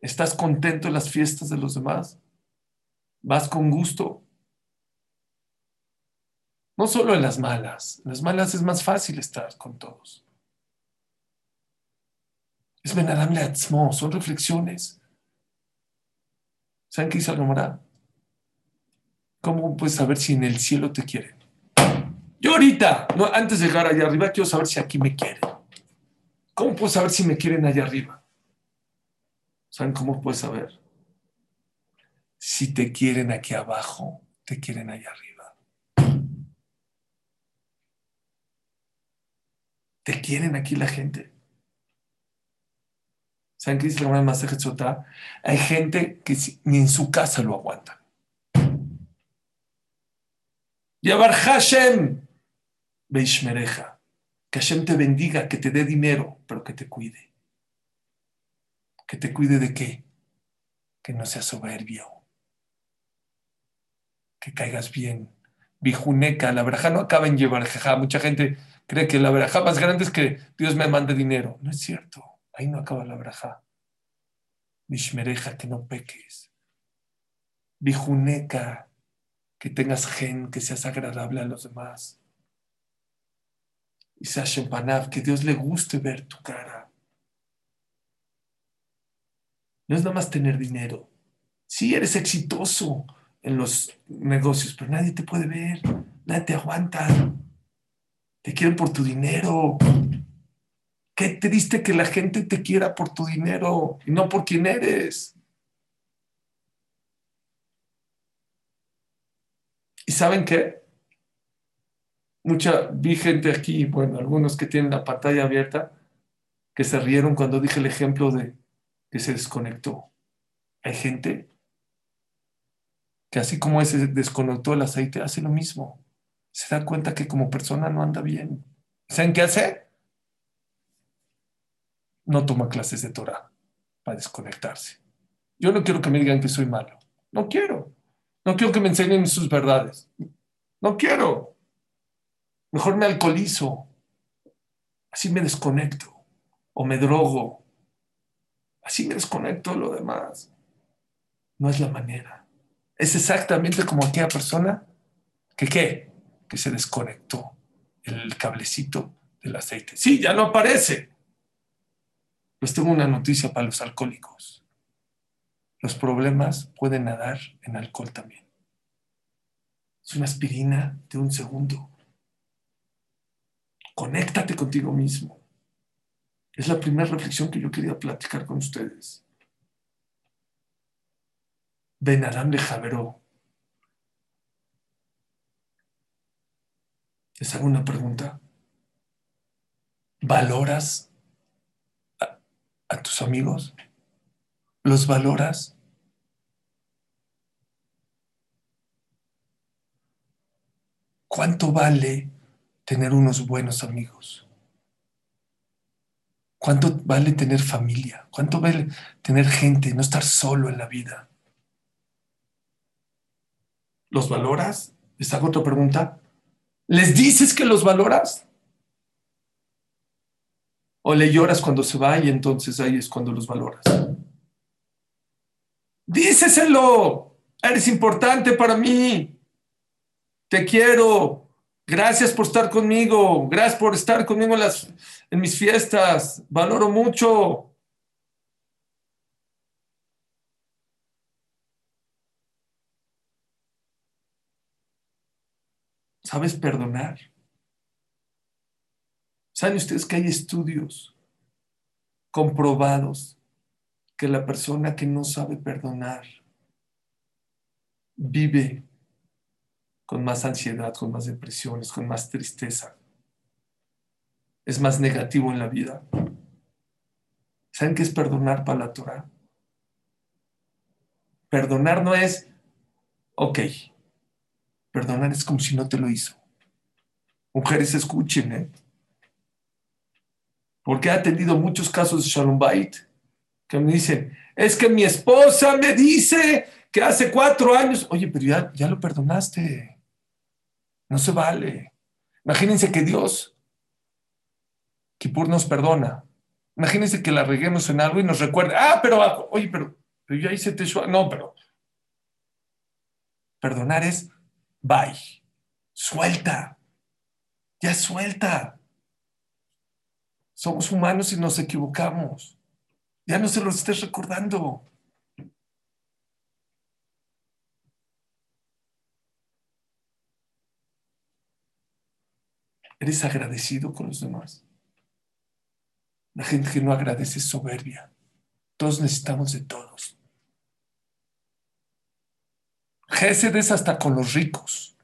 ¿Estás contento en las fiestas de los demás? ¿Vas con gusto? No solo en las malas. En las malas es más fácil estar con todos. Es Benadam Leatzmo, son reflexiones. ¿Saben qué dice la ¿Cómo puedes saber si en el cielo te quieren? Yo ahorita, antes de llegar allá arriba, quiero saber si aquí me quieren. ¿Cómo puedo saber si me quieren allá arriba? ¿Saben cómo puedes saber? Si te quieren aquí abajo, te quieren allá arriba. ¿Te quieren aquí la gente? ¿Saben qué dice la más Hay gente que ni en su casa lo aguanta. Yabar Hashem, Beishmereja. Que Hashem te bendiga, que te dé dinero, pero que te cuide. ¿Que te cuide de qué? Que no seas soberbio. Que caigas bien. Bijuneca, la braja no acaba en llevar Mucha gente cree que la braja más grande es que Dios me mande dinero. No es cierto. Ahí no acaba la braja. Bishmereja, que no peques. Bijuneca, que tengas gen, que seas agradable a los demás. Y Shempanav, que Dios le guste ver tu cara. No es nada más tener dinero. Sí, eres exitoso en los negocios, pero nadie te puede ver, nadie te aguanta. Te quieren por tu dinero. Qué triste que la gente te quiera por tu dinero y no por quién eres. ¿Y saben qué? Mucha, vi gente aquí, bueno, algunos que tienen la pantalla abierta, que se rieron cuando dije el ejemplo de que se desconectó. Hay gente que así como ese desconectó el aceite, hace lo mismo. Se da cuenta que como persona no anda bien. ¿Saben qué hace? No toma clases de Torah para desconectarse. Yo no quiero que me digan que soy malo. No quiero. No quiero que me enseñen sus verdades. No quiero. Mejor me alcoholizo. Así me desconecto. O me drogo Así me desconecto de lo demás. No es la manera. Es exactamente como aquella persona que qué? Se desconectó el cablecito del aceite. Sí, ya no aparece. Pues tengo una noticia para los alcohólicos. Los problemas pueden nadar en alcohol también. Es una aspirina de un segundo. Conéctate contigo mismo. Es la primera reflexión que yo quería platicar con ustedes. Ben Adam le Javeró. Les hago una pregunta. ¿Valoras a, tus amigos? ¿Los valoras? ¿Cuánto vale tener unos buenos amigos? ¿Cuánto vale tener familia? ¿Cuánto vale tener gente, no estar solo en la vida? ¿Los valoras? Les hago otra pregunta. ¿Les dices que los valoras? ¿O le lloras cuando se va y entonces ahí es cuando los valoras? Díceselo. Eres importante para mí. Te quiero. Gracias por estar conmigo. Gracias por estar conmigo en, en mis fiestas. Valoro mucho. ¿Sabes perdonar? ¿Saben ustedes que hay estudios comprobados que la persona que no sabe perdonar vive con más ansiedad, con más depresiones, con más tristeza? Es más negativo en la vida. ¿Saben qué es perdonar para la Torah? Perdonar no es, ok, perdonar es como si no te lo hizo. Mujeres, escuchen, ¿eh? Porque he atendido muchos casos de Shalom Bait que me dicen, es que mi esposa me dice que hace cuatro años, oye, pero ya, lo perdonaste. No se vale. Imagínense que Dios, Kipur nos perdona. Imagínense que la reguemos en algo y nos recuerde, ah, pero, oye, pero, pero ya hice Teshua. No, pero perdonar es bye. Suelta. Ya suelta. Somos humanos y nos equivocamos. Ya no se los estés recordando. ¿Eres agradecido con los demás? La gente que no agradece es soberbia. Todos necesitamos de todos. Gesed es hasta con los ricos.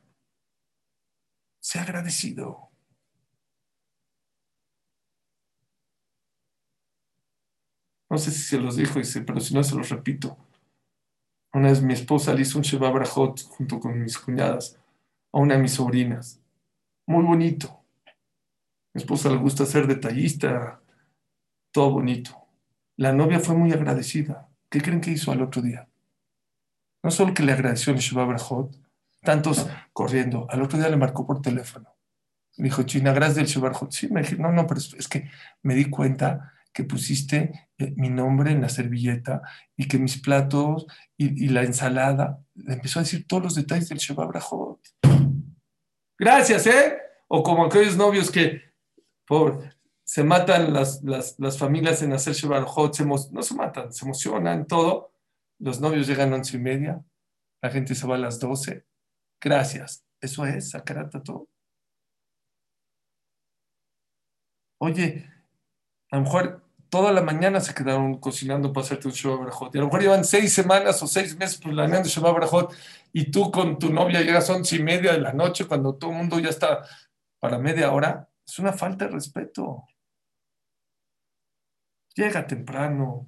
Sea agradecido. No sé si se los dijo, pero si no se los repito. Una vez mi esposa le hizo un Sheba Brajot junto con mis cuñadas a una de mis sobrinas. Muy bonito. Mi esposa le gusta ser detallista, todo bonito. La novia fue muy agradecida. ¿Qué creen que hizo al otro día? No solo que le agradeció el Brajot, tantos corriendo. Al otro día le marcó por teléfono. Me dijo, China, gracias del Brajot. Sí, me dije, no, no, pero es que me di cuenta que pusiste eh, mi nombre en la servilleta y que mis platos y, la ensalada, empezó a decir todos los detalles del Brajot. Gracias, ¿eh? O como aquellos novios que por, se matan las, las, familias en hacer Sheba Brajot, no se matan, se emocionan, todo. Los novios llegan a once y media, la gente se va a las doce. Gracias. Eso es, todo. Oye, a lo mejor toda la mañana se quedaron cocinando para hacerte un Shabbat Brajot. Y a lo mejor llevan seis semanas o seis meses planeando Shabbat Brajot y tú con tu novia llegas a once y media de la noche cuando todo el mundo ya está para media hora. Es una falta de respeto. Llega temprano.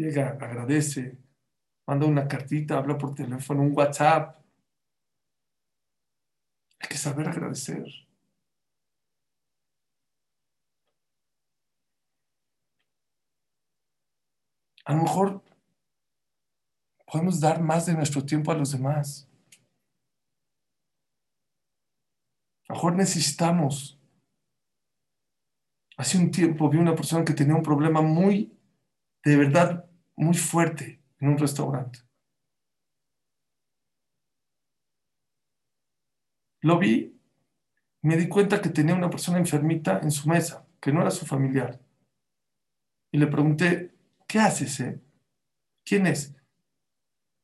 Llega, agradece. Manda una cartita, habla por teléfono, un WhatsApp. Hay que saber agradecer. A lo mejor podemos dar más de nuestro tiempo a los demás. A lo mejor necesitamos. Hace un tiempo vi una persona que tenía un problema muy, de verdad, muy fuerte en un restaurante. Lo vi, me di cuenta que tenía una persona enfermita en su mesa, que no era su familiar. Y le pregunté, ¿Qué haces, eh? ¿Quién es?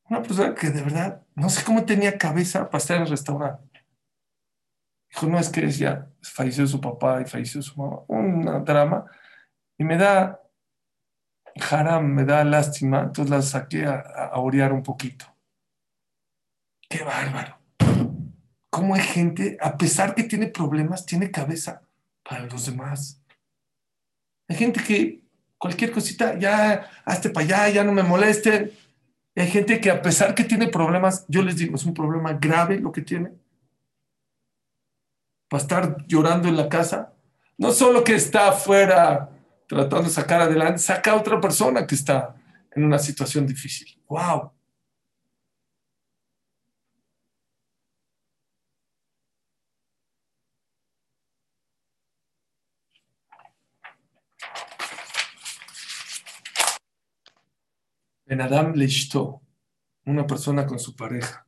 Una persona que de verdad no sé cómo tenía cabeza para estar en el restaurante. Dijo, no, es que ya falleció su papá y falleció su mamá. Un drama. Y me da, haram, me da lástima. Entonces la saqué a, orear un poquito. Qué bárbaro. ¿Cómo hay gente, a pesar que tiene problemas, tiene cabeza para los demás? Hay gente que cualquier cosita, ya hazte para allá, ya no me molesten. Hay gente que a pesar que tiene problemas, yo les digo, es un problema grave lo que tiene. Para estar llorando en la casa, no solo que está afuera tratando de sacar adelante, saca a otra persona que está en una situación difícil. ¡Wow! En Adam Leishto, una persona con su pareja.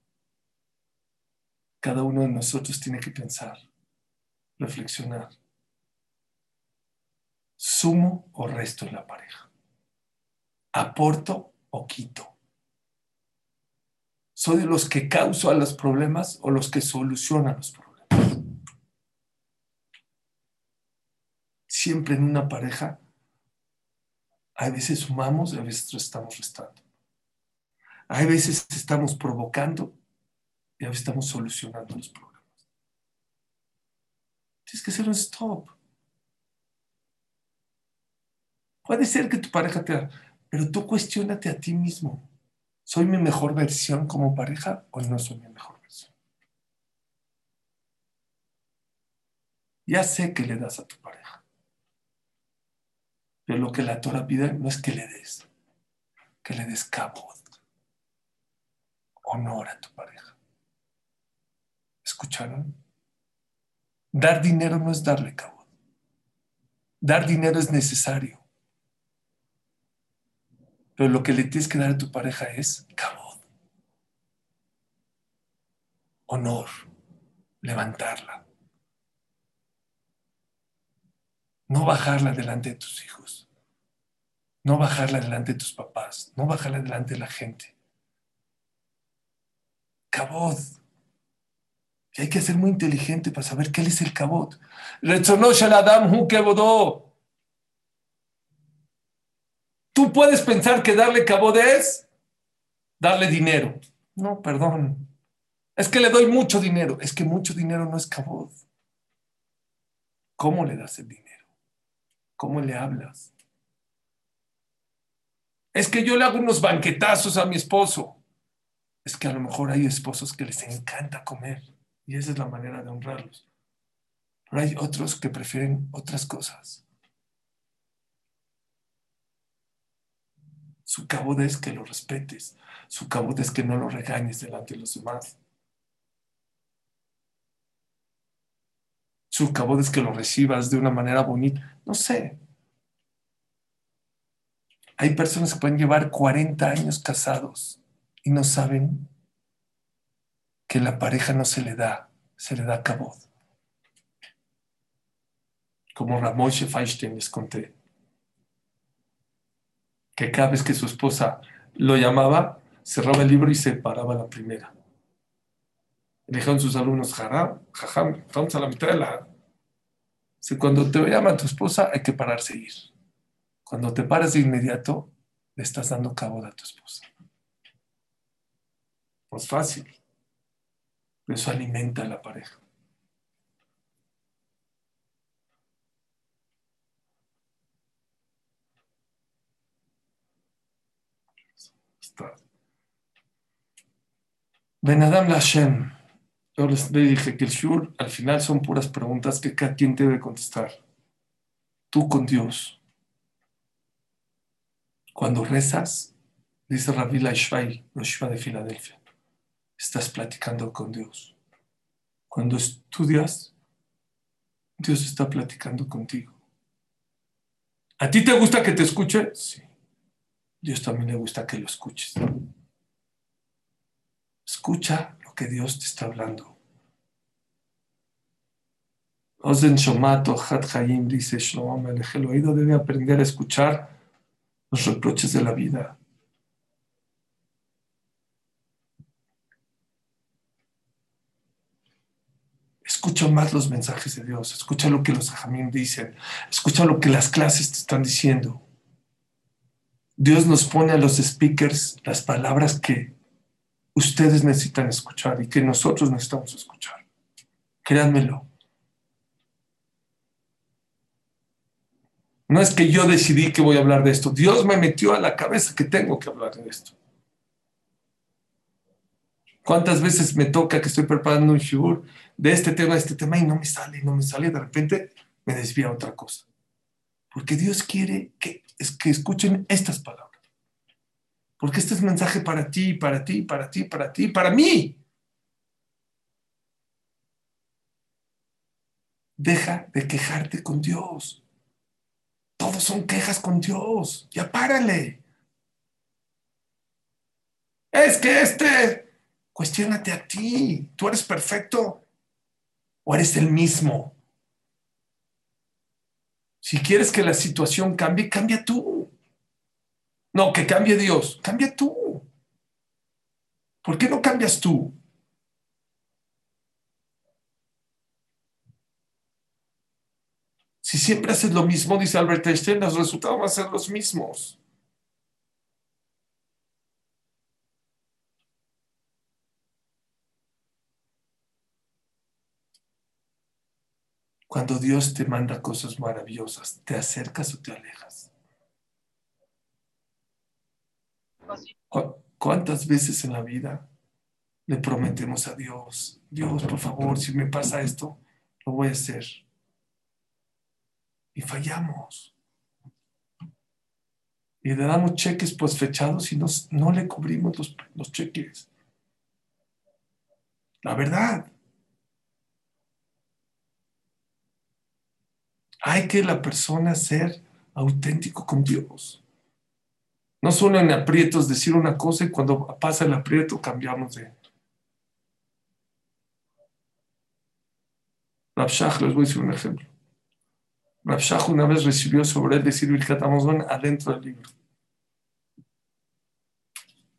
Cada uno de nosotros tiene que pensar, reflexionar. ¿Sumo o resto en la pareja? ¿Aporto o quito? ¿Soy los que causan los problemas o los que solucionan los problemas? Siempre en una pareja, a veces sumamos y a veces estamos restando. Hay veces estamos provocando y a veces estamos solucionando los problemas. Tienes que hacer un stop. Puede ser que tu pareja te... Pero tú cuestionate a ti mismo. ¿Soy mi mejor versión como pareja o no soy mi mejor versión? Ya sé que le das a tu pareja. Pero lo que la Torah pide no es que le des, que le des cabo, honor a tu pareja. ¿Escucharon? Dar dinero no es darle cabo. Dar dinero es necesario. Pero lo que le tienes que dar a tu pareja es cabod, honor, levantarla. No bajarla delante de tus hijos. No bajarla delante de tus papás. No bajarla delante de la gente. Cabod. Y hay que ser muy inteligente para saber qué es el cabod. Adam Hu Puedes pensar que darle cabod es darle dinero. No, perdón. Es que le doy mucho dinero. Es que mucho dinero no es cabod. ¿Cómo le das el dinero? ¿Cómo le hablas? Es que yo le hago unos banquetazos a mi esposo. Es que a lo mejor hay esposos que les encanta comer y esa es la manera de honrarlos. Pero hay otros que prefieren otras cosas. Su cabo es que lo respetes. Su cabo es que no lo regañes delante de los demás. Su cabo es que lo recibas de una manera bonita. No sé. Hay personas que pueden llevar 40 años casados y no saben que la pareja no se le da, se le da cabo. Como Ramoshe Feinstein les conté que cada vez que su esposa lo llamaba, cerraba el libro y se paraba la primera. Le dijeron sus alumnos, jajam, jajam, estamos a la mitad de la... Si cuando te llama tu esposa hay que pararse y ir. Cuando te paras de inmediato, le estás dando cabo a tu esposa. No es fácil. Eso alimenta a la pareja. Ben Adam Lashem. Yo les dije que el shur al final son puras preguntas que cada quien debe contestar. Tú con Dios. Cuando rezas, dice Rabbi Laishvai, Shiva de Filadelfia, estás platicando con Dios. Cuando estudias, Dios está platicando contigo. ¿A ti te gusta que te escuche? Sí. Dios también le gusta que lo escuches. Escucha lo que Dios te está hablando. Ozen Shomato Hat Hayim dice Shlomo el oído debe aprender a escuchar los reproches de la vida. Escucha más los mensajes de Dios, escucha lo que los Jamín dicen, escucha lo que las clases te están diciendo. Dios nos pone a los speakers las palabras que ustedes necesitan escuchar y que nosotros necesitamos escuchar. Créanmelo. No es que yo decidí que voy a hablar de esto. Dios me metió a la cabeza que tengo que hablar de esto. ¿Cuántas veces me toca que estoy preparando un shiur de este tema, de este tema, y no me sale, no me sale, de repente me desvía a otra cosa? Porque Dios quiere que, que escuchen estas palabras. Porque este es mensaje para ti, para ti, para ti, para ti, para mí. Deja de quejarte con Dios. Todos son quejas con Dios. Ya párale. Es que este, cuestionate a ti. ¿Tú eres perfecto o eres el mismo? Si quieres que la situación cambie, cambia tú. No, que cambie Dios, cambia tú. ¿Por qué no cambias tú? Si siempre haces lo mismo, dice Albert Einstein, los resultados van a ser los mismos. Cuando Dios te manda cosas maravillosas, ¿te acercas o te alejas? ¿Cuántas veces en la vida le prometemos a Dios, Dios, por favor, si me pasa esto, lo voy a hacer? Y fallamos. Y le damos cheques pues fechados y no le cubrimos los, los cheques. La verdad. Hay que la persona ser auténtico con Dios. No solo en aprietos decir una cosa y cuando pasa el aprieto cambiamos de... Rabshah, les voy a decir un ejemplo. Rabshah una vez recibió sobre él decir Birkat Amazon adentro del libro.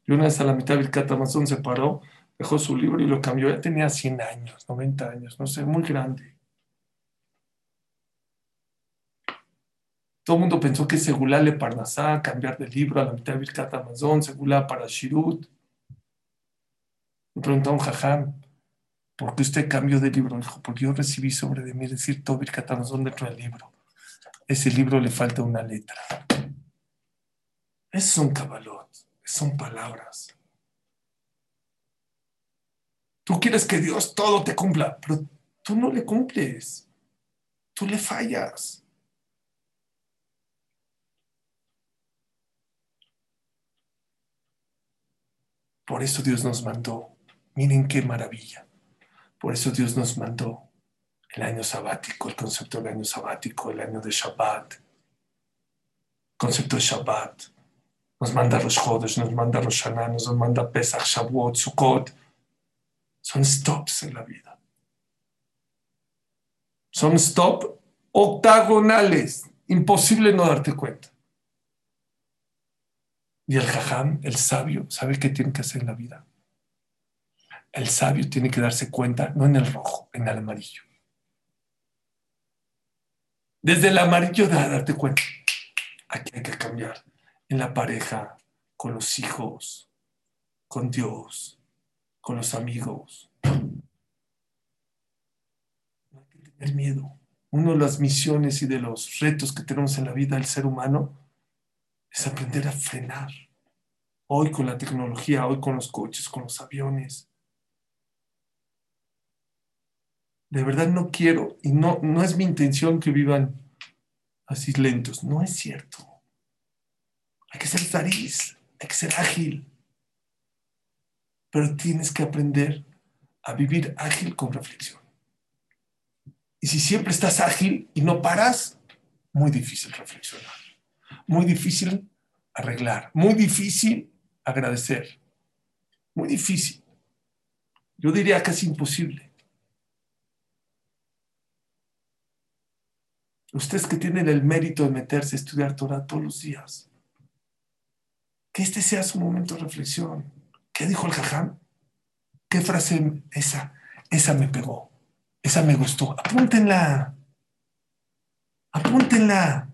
Y una vez a la mitad Birkat Amazon se paró, dejó su libro y lo cambió. Ya tenía 100 años, 90 años, no sé, muy grande. Todo el mundo pensó que Segulá le Parnasá, cambiar de libro a la mitad de Birkat Amazon, Segulá para Shirut. Me preguntó un jajam, ¿por qué usted cambió de libro? Dijo, porque yo recibí sobre de mí decir todo Birkat Amazon dentro del libro. Ese libro le falta una letra. Esos son cabalot, son palabras. Tú quieres que Dios todo te cumpla, pero tú no le cumples. Tú le fallas. Por eso Dios nos mandó. Miren qué maravilla. Por eso Dios nos mandó el año sabático, el concepto del año sabático, el año de Shabbat, concepto de Shabbat. Nos manda los Jodes, nos manda los nos manda Pesach, Shavuot, Sukkot. Son stops en la vida. Son stops octagonales. Imposible no darte cuenta. Y el jajam, el sabio, sabe qué tiene que hacer en la vida. El sabio tiene que darse cuenta, no en el rojo, en el amarillo. Desde el amarillo de darte cuenta. Aquí hay que cambiar. En la pareja, con los hijos, con Dios, con los amigos. No hay que tener miedo. Una de las misiones y de los retos que tenemos en la vida del ser humano es aprender a frenar. Hoy con la tecnología, hoy con los coches, con los aviones. De verdad no quiero y no, no es mi intención que vivan así lentos. No es cierto. Hay que ser feliz, hay que ser ágil. Pero tienes que aprender a vivir ágil con reflexión. Y si siempre estás ágil y no paras, muy difícil reflexionar muy difícil arreglar, muy difícil agradecer, muy difícil. Yo diría que es imposible. Ustedes que tienen el mérito de meterse a estudiar Torah todos los días, que este sea su momento de reflexión. ¿Qué dijo el jajam? ¿Qué frase esa? Esa me pegó, esa me gustó. Apúntenla, apúntenla.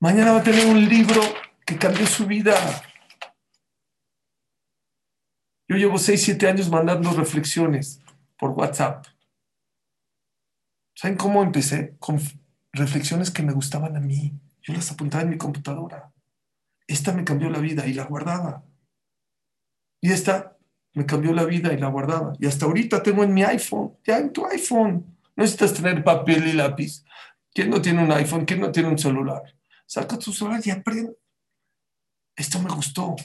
Mañana va a tener un libro que cambió su vida. Yo llevo 6, 7 años mandando reflexiones por WhatsApp. ¿Saben cómo empecé? Con reflexiones que me gustaban a mí. Yo las apuntaba en mi computadora. Esta me cambió la vida y la guardaba. Y esta me cambió la vida y la guardaba. Y hasta ahorita tengo en mi iPhone, ya en tu iPhone. No necesitas tener papel y lápiz. ¿Quién no tiene un iPhone? ¿Quién no tiene un celular? Saca tu celular y aprende. Esto me gustó.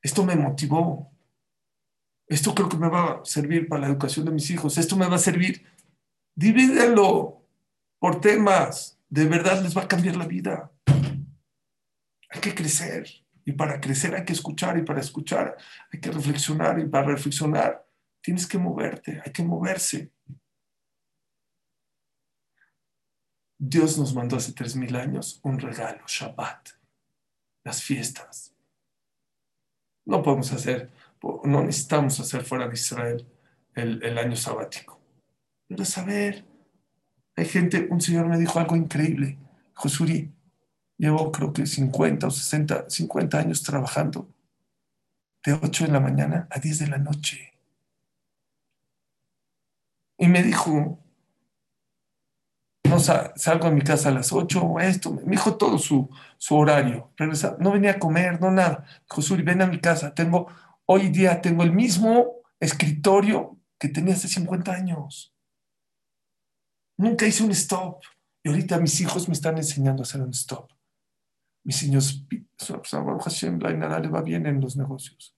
Esto me motivó. Esto creo que me va a servir para la educación de mis hijos. Esto me va a servir. Divídelo por temas. De verdad les va a cambiar la vida. Hay que crecer. Y para crecer hay que escuchar. Y para escuchar hay que reflexionar. Y para reflexionar tienes que moverte. Hay que moverse. Dios nos mandó hace tres mil años un regalo, Shabbat, las fiestas. No podemos hacer no necesitamos hacer fuera de Israel el, año sabático. Pero saber, hay gente, un señor me dijo algo increíble, Josuri, llevo creo que 50 o 60, 50 años trabajando de 8 de la mañana a 10 de la noche. Y me dijo, no salgo a mi casa a las 8 o esto, me dijo todo su, su horario. no venía a comer, no nada. Josuri, ven a mi casa, tengo, hoy día tengo el mismo escritorio que tenía hace 50 años. Nunca hice un stop. Y ahorita mis hijos me están enseñando a hacer un stop. Mis niños, Hashem, la le va bien en los negocios.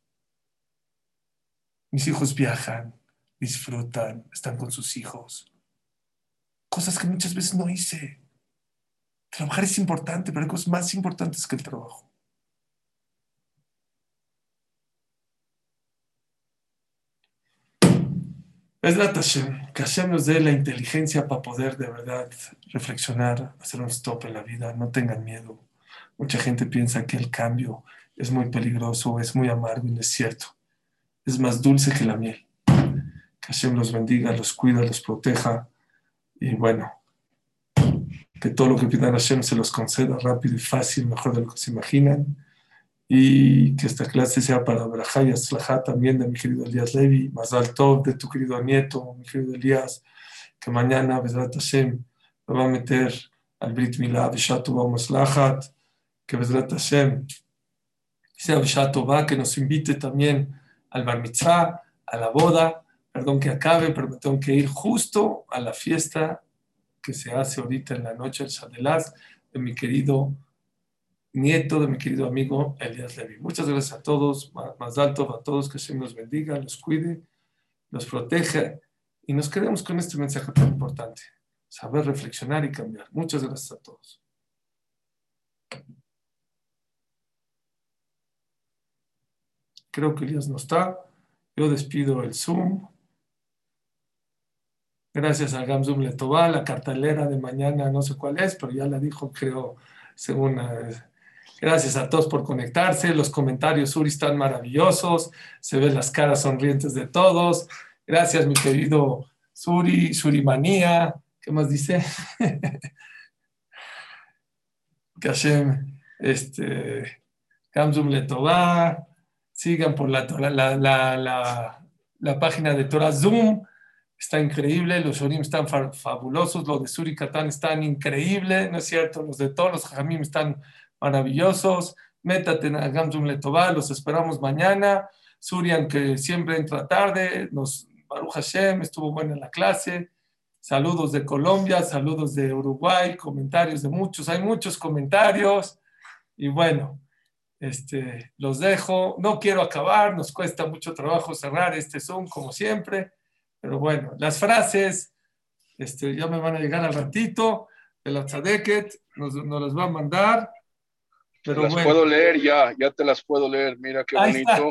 Mis hijos viajan, disfrutan, están con sus hijos. Cosas que muchas veces no hice. Trabajar es importante, pero hay cosas más importantes que el trabajo. Es la Hashem, que Hashem nos dé la inteligencia para poder de verdad reflexionar, hacer un stop en la vida, no tengan miedo. Mucha gente piensa que el cambio es muy peligroso, es muy amargo y no es cierto. Es más dulce que la miel. Que Hashem los bendiga, los cuida, los proteja y bueno, que todo lo que pidan Hashem se los conceda rápido y fácil, mejor de lo que se imaginan. Y que esta clase sea para Braja y también de mi querido Elías Levi, Mazal Tov de tu querido nieto, mi querido Elías, que mañana, Bezrat Hashem, me va a meter al Brit Milá, Bishatu Maslahat, que Bezrat Hashem sea Bishatu va, que nos invite también al Bar Mitzvah, a la boda, perdón que acabe, pero me tengo que ir justo a la fiesta que se hace ahorita en la noche, el Shadelaz, de mi querido nieto de mi querido amigo Elias Levi. Muchas gracias a todos, más alto a todos, que Hashem los bendiga, los cuide, los proteja y nos quedemos con este mensaje tan importante, saber reflexionar y cambiar. Muchas gracias a todos. Creo que Elías no está. Yo despido el Zoom. Gracias a Gamzum Letová, la cartelera de mañana, no sé cuál es, pero ya la dijo, creo, según... Eh, Gracias a todos por conectarse. Los comentarios, Suri, están maravillosos. Se ven las caras sonrientes de todos. Gracias, mi querido Suri, Surimanía. ¿Qué más dice? Kashem, este, Kamzum Letová. Sigan por la, la, la, la, página de Torah Zoom. Está increíble, los Shurim están fabulosos, los de Suri Katán están increíbles, ¿no es cierto? Los de todos los Jamim están maravillosos. Métate en Gamzum Letová, los esperamos mañana. Surian, que siempre entra tarde, nos, Baruch Hashem, estuvo buena en la clase. Saludos de Colombia, saludos de Uruguay, comentarios de muchos, hay muchos comentarios. Y bueno, este, los dejo. No quiero acabar, nos cuesta mucho trabajo cerrar este Zoom, como siempre. Pero bueno, las frases este, ya me van a llegar al ratito. De la Tzadeket nos, nos las va a mandar. Pero las puedo leer ya, ya te las puedo leer. Mira qué bonito.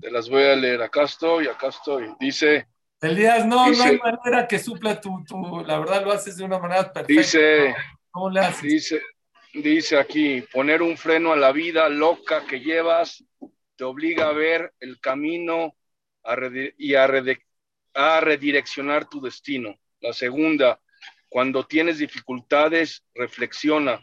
Te las voy a leer. Acá estoy, acá estoy. Dice. Elías, no, no hay manera que supla tu, tu, la verdad lo haces de una manera perfecta. Dice, ¿cómo le haces? Dice, dice aquí, poner un freno a la vida loca que llevas te obliga a ver el camino y a, a redireccionar tu destino. La segunda, cuando tienes dificultades, reflexiona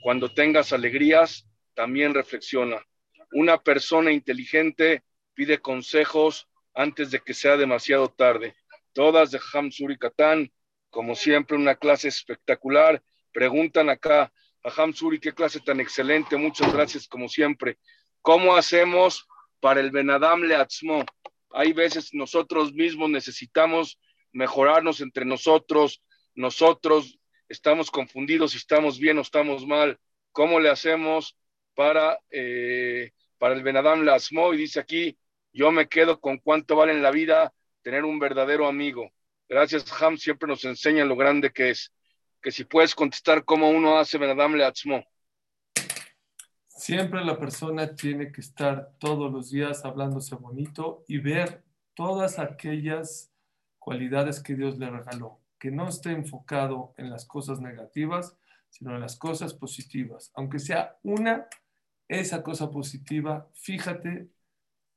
cuando tengas alegrías, también reflexiona. Una persona inteligente pide consejos antes de que sea demasiado tarde. Todas de Hamsuri Katán, como siempre, una clase espectacular. Preguntan acá a Hamsuri, qué clase tan excelente. Muchas gracias, como siempre. ¿Cómo hacemos para el Benadam Leatzmo? Hay veces nosotros mismos necesitamos mejorarnos entre nosotros. Nosotros estamos confundidos si estamos bien o estamos mal. ¿Cómo le hacemos para, eh, para el Benadam Lasmo? Y dice aquí, yo me quedo con cuánto vale en la vida tener un verdadero amigo. Gracias, Ham, siempre nos enseña lo grande que es. Que si puedes contestar cómo uno hace Benadam Lasmo. Siempre la persona tiene que estar todos los días hablándose bonito y ver todas aquellas cualidades que Dios le regaló que no esté enfocado en las cosas negativas, sino en las cosas positivas. Aunque sea una, esa cosa positiva, fíjate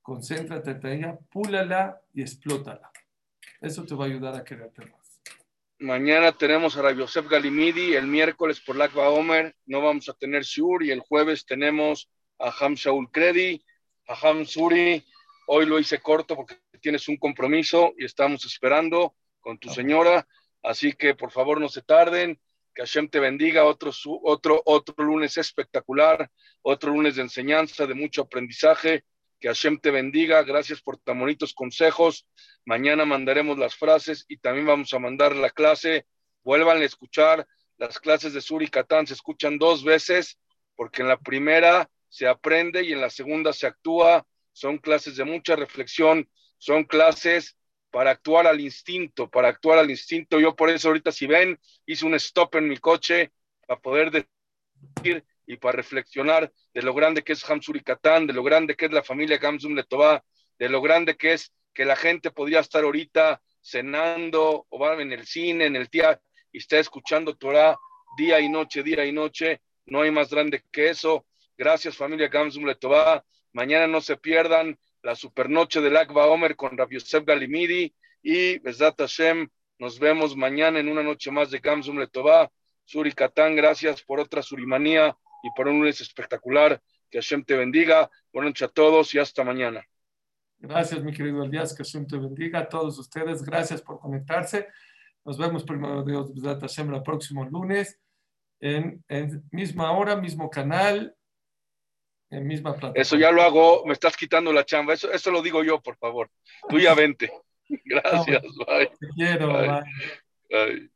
concéntrate en ella, púlala y explótala. Eso te va a ayudar a quererte más. Mañana tenemos a Rabbi Yosef Galimidi, el miércoles por Lakba Omer no vamos a tener Shur y el jueves tenemos a Ham Shaul Kredi, a Ham Suri. Hoy lo hice corto porque tienes un compromiso y estamos esperando con tu señora, así que por favor no se tarden. Que Hashem te bendiga, otro, otro, otro lunes espectacular, otro lunes de enseñanza, de mucho aprendizaje. Que Hashem te bendiga, gracias por tan bonitos consejos. Mañana mandaremos las frases y también vamos a mandar la clase. Vuelvan a escuchar, las clases de Suri Catán se escuchan dos veces, porque en la primera se aprende y en la segunda se actúa. Son clases de mucha reflexión, son clases para actuar al instinto, para actuar al instinto. Yo por eso ahorita si ven, hice un stop en mi coche para poder decir y para reflexionar de lo grande que es Hamsur Katán, de lo grande que es la familia Gamsum Letová, de lo grande que es que la gente podría estar ahorita cenando o va en el cine, en el día y está escuchando Torah día y noche, día y noche. No hay más grande que eso. Gracias familia Gamsum Letová. Mañana no se pierdan la supernoche del Akba Omer con Rabbi Yosef Galimidi y Besat Hashem. Nos vemos mañana en una noche más de Gamsum Letová. Suri Katán, gracias por otra surimanía y por un lunes espectacular. Que Hashem te bendiga. Buenas noches a todos y hasta mañana. Gracias, mi querido Elías. Que Hashem te bendiga a todos ustedes. Gracias por conectarse. Nos vemos primero Dios, Hashem, el próximo lunes en, en misma hora, mismo canal en misma plataforma. Eso ya lo hago, me estás quitando la chamba. Eso, eso lo digo yo, por favor. Tú ya vente. Gracias. bye. Te quiero. bye. bye.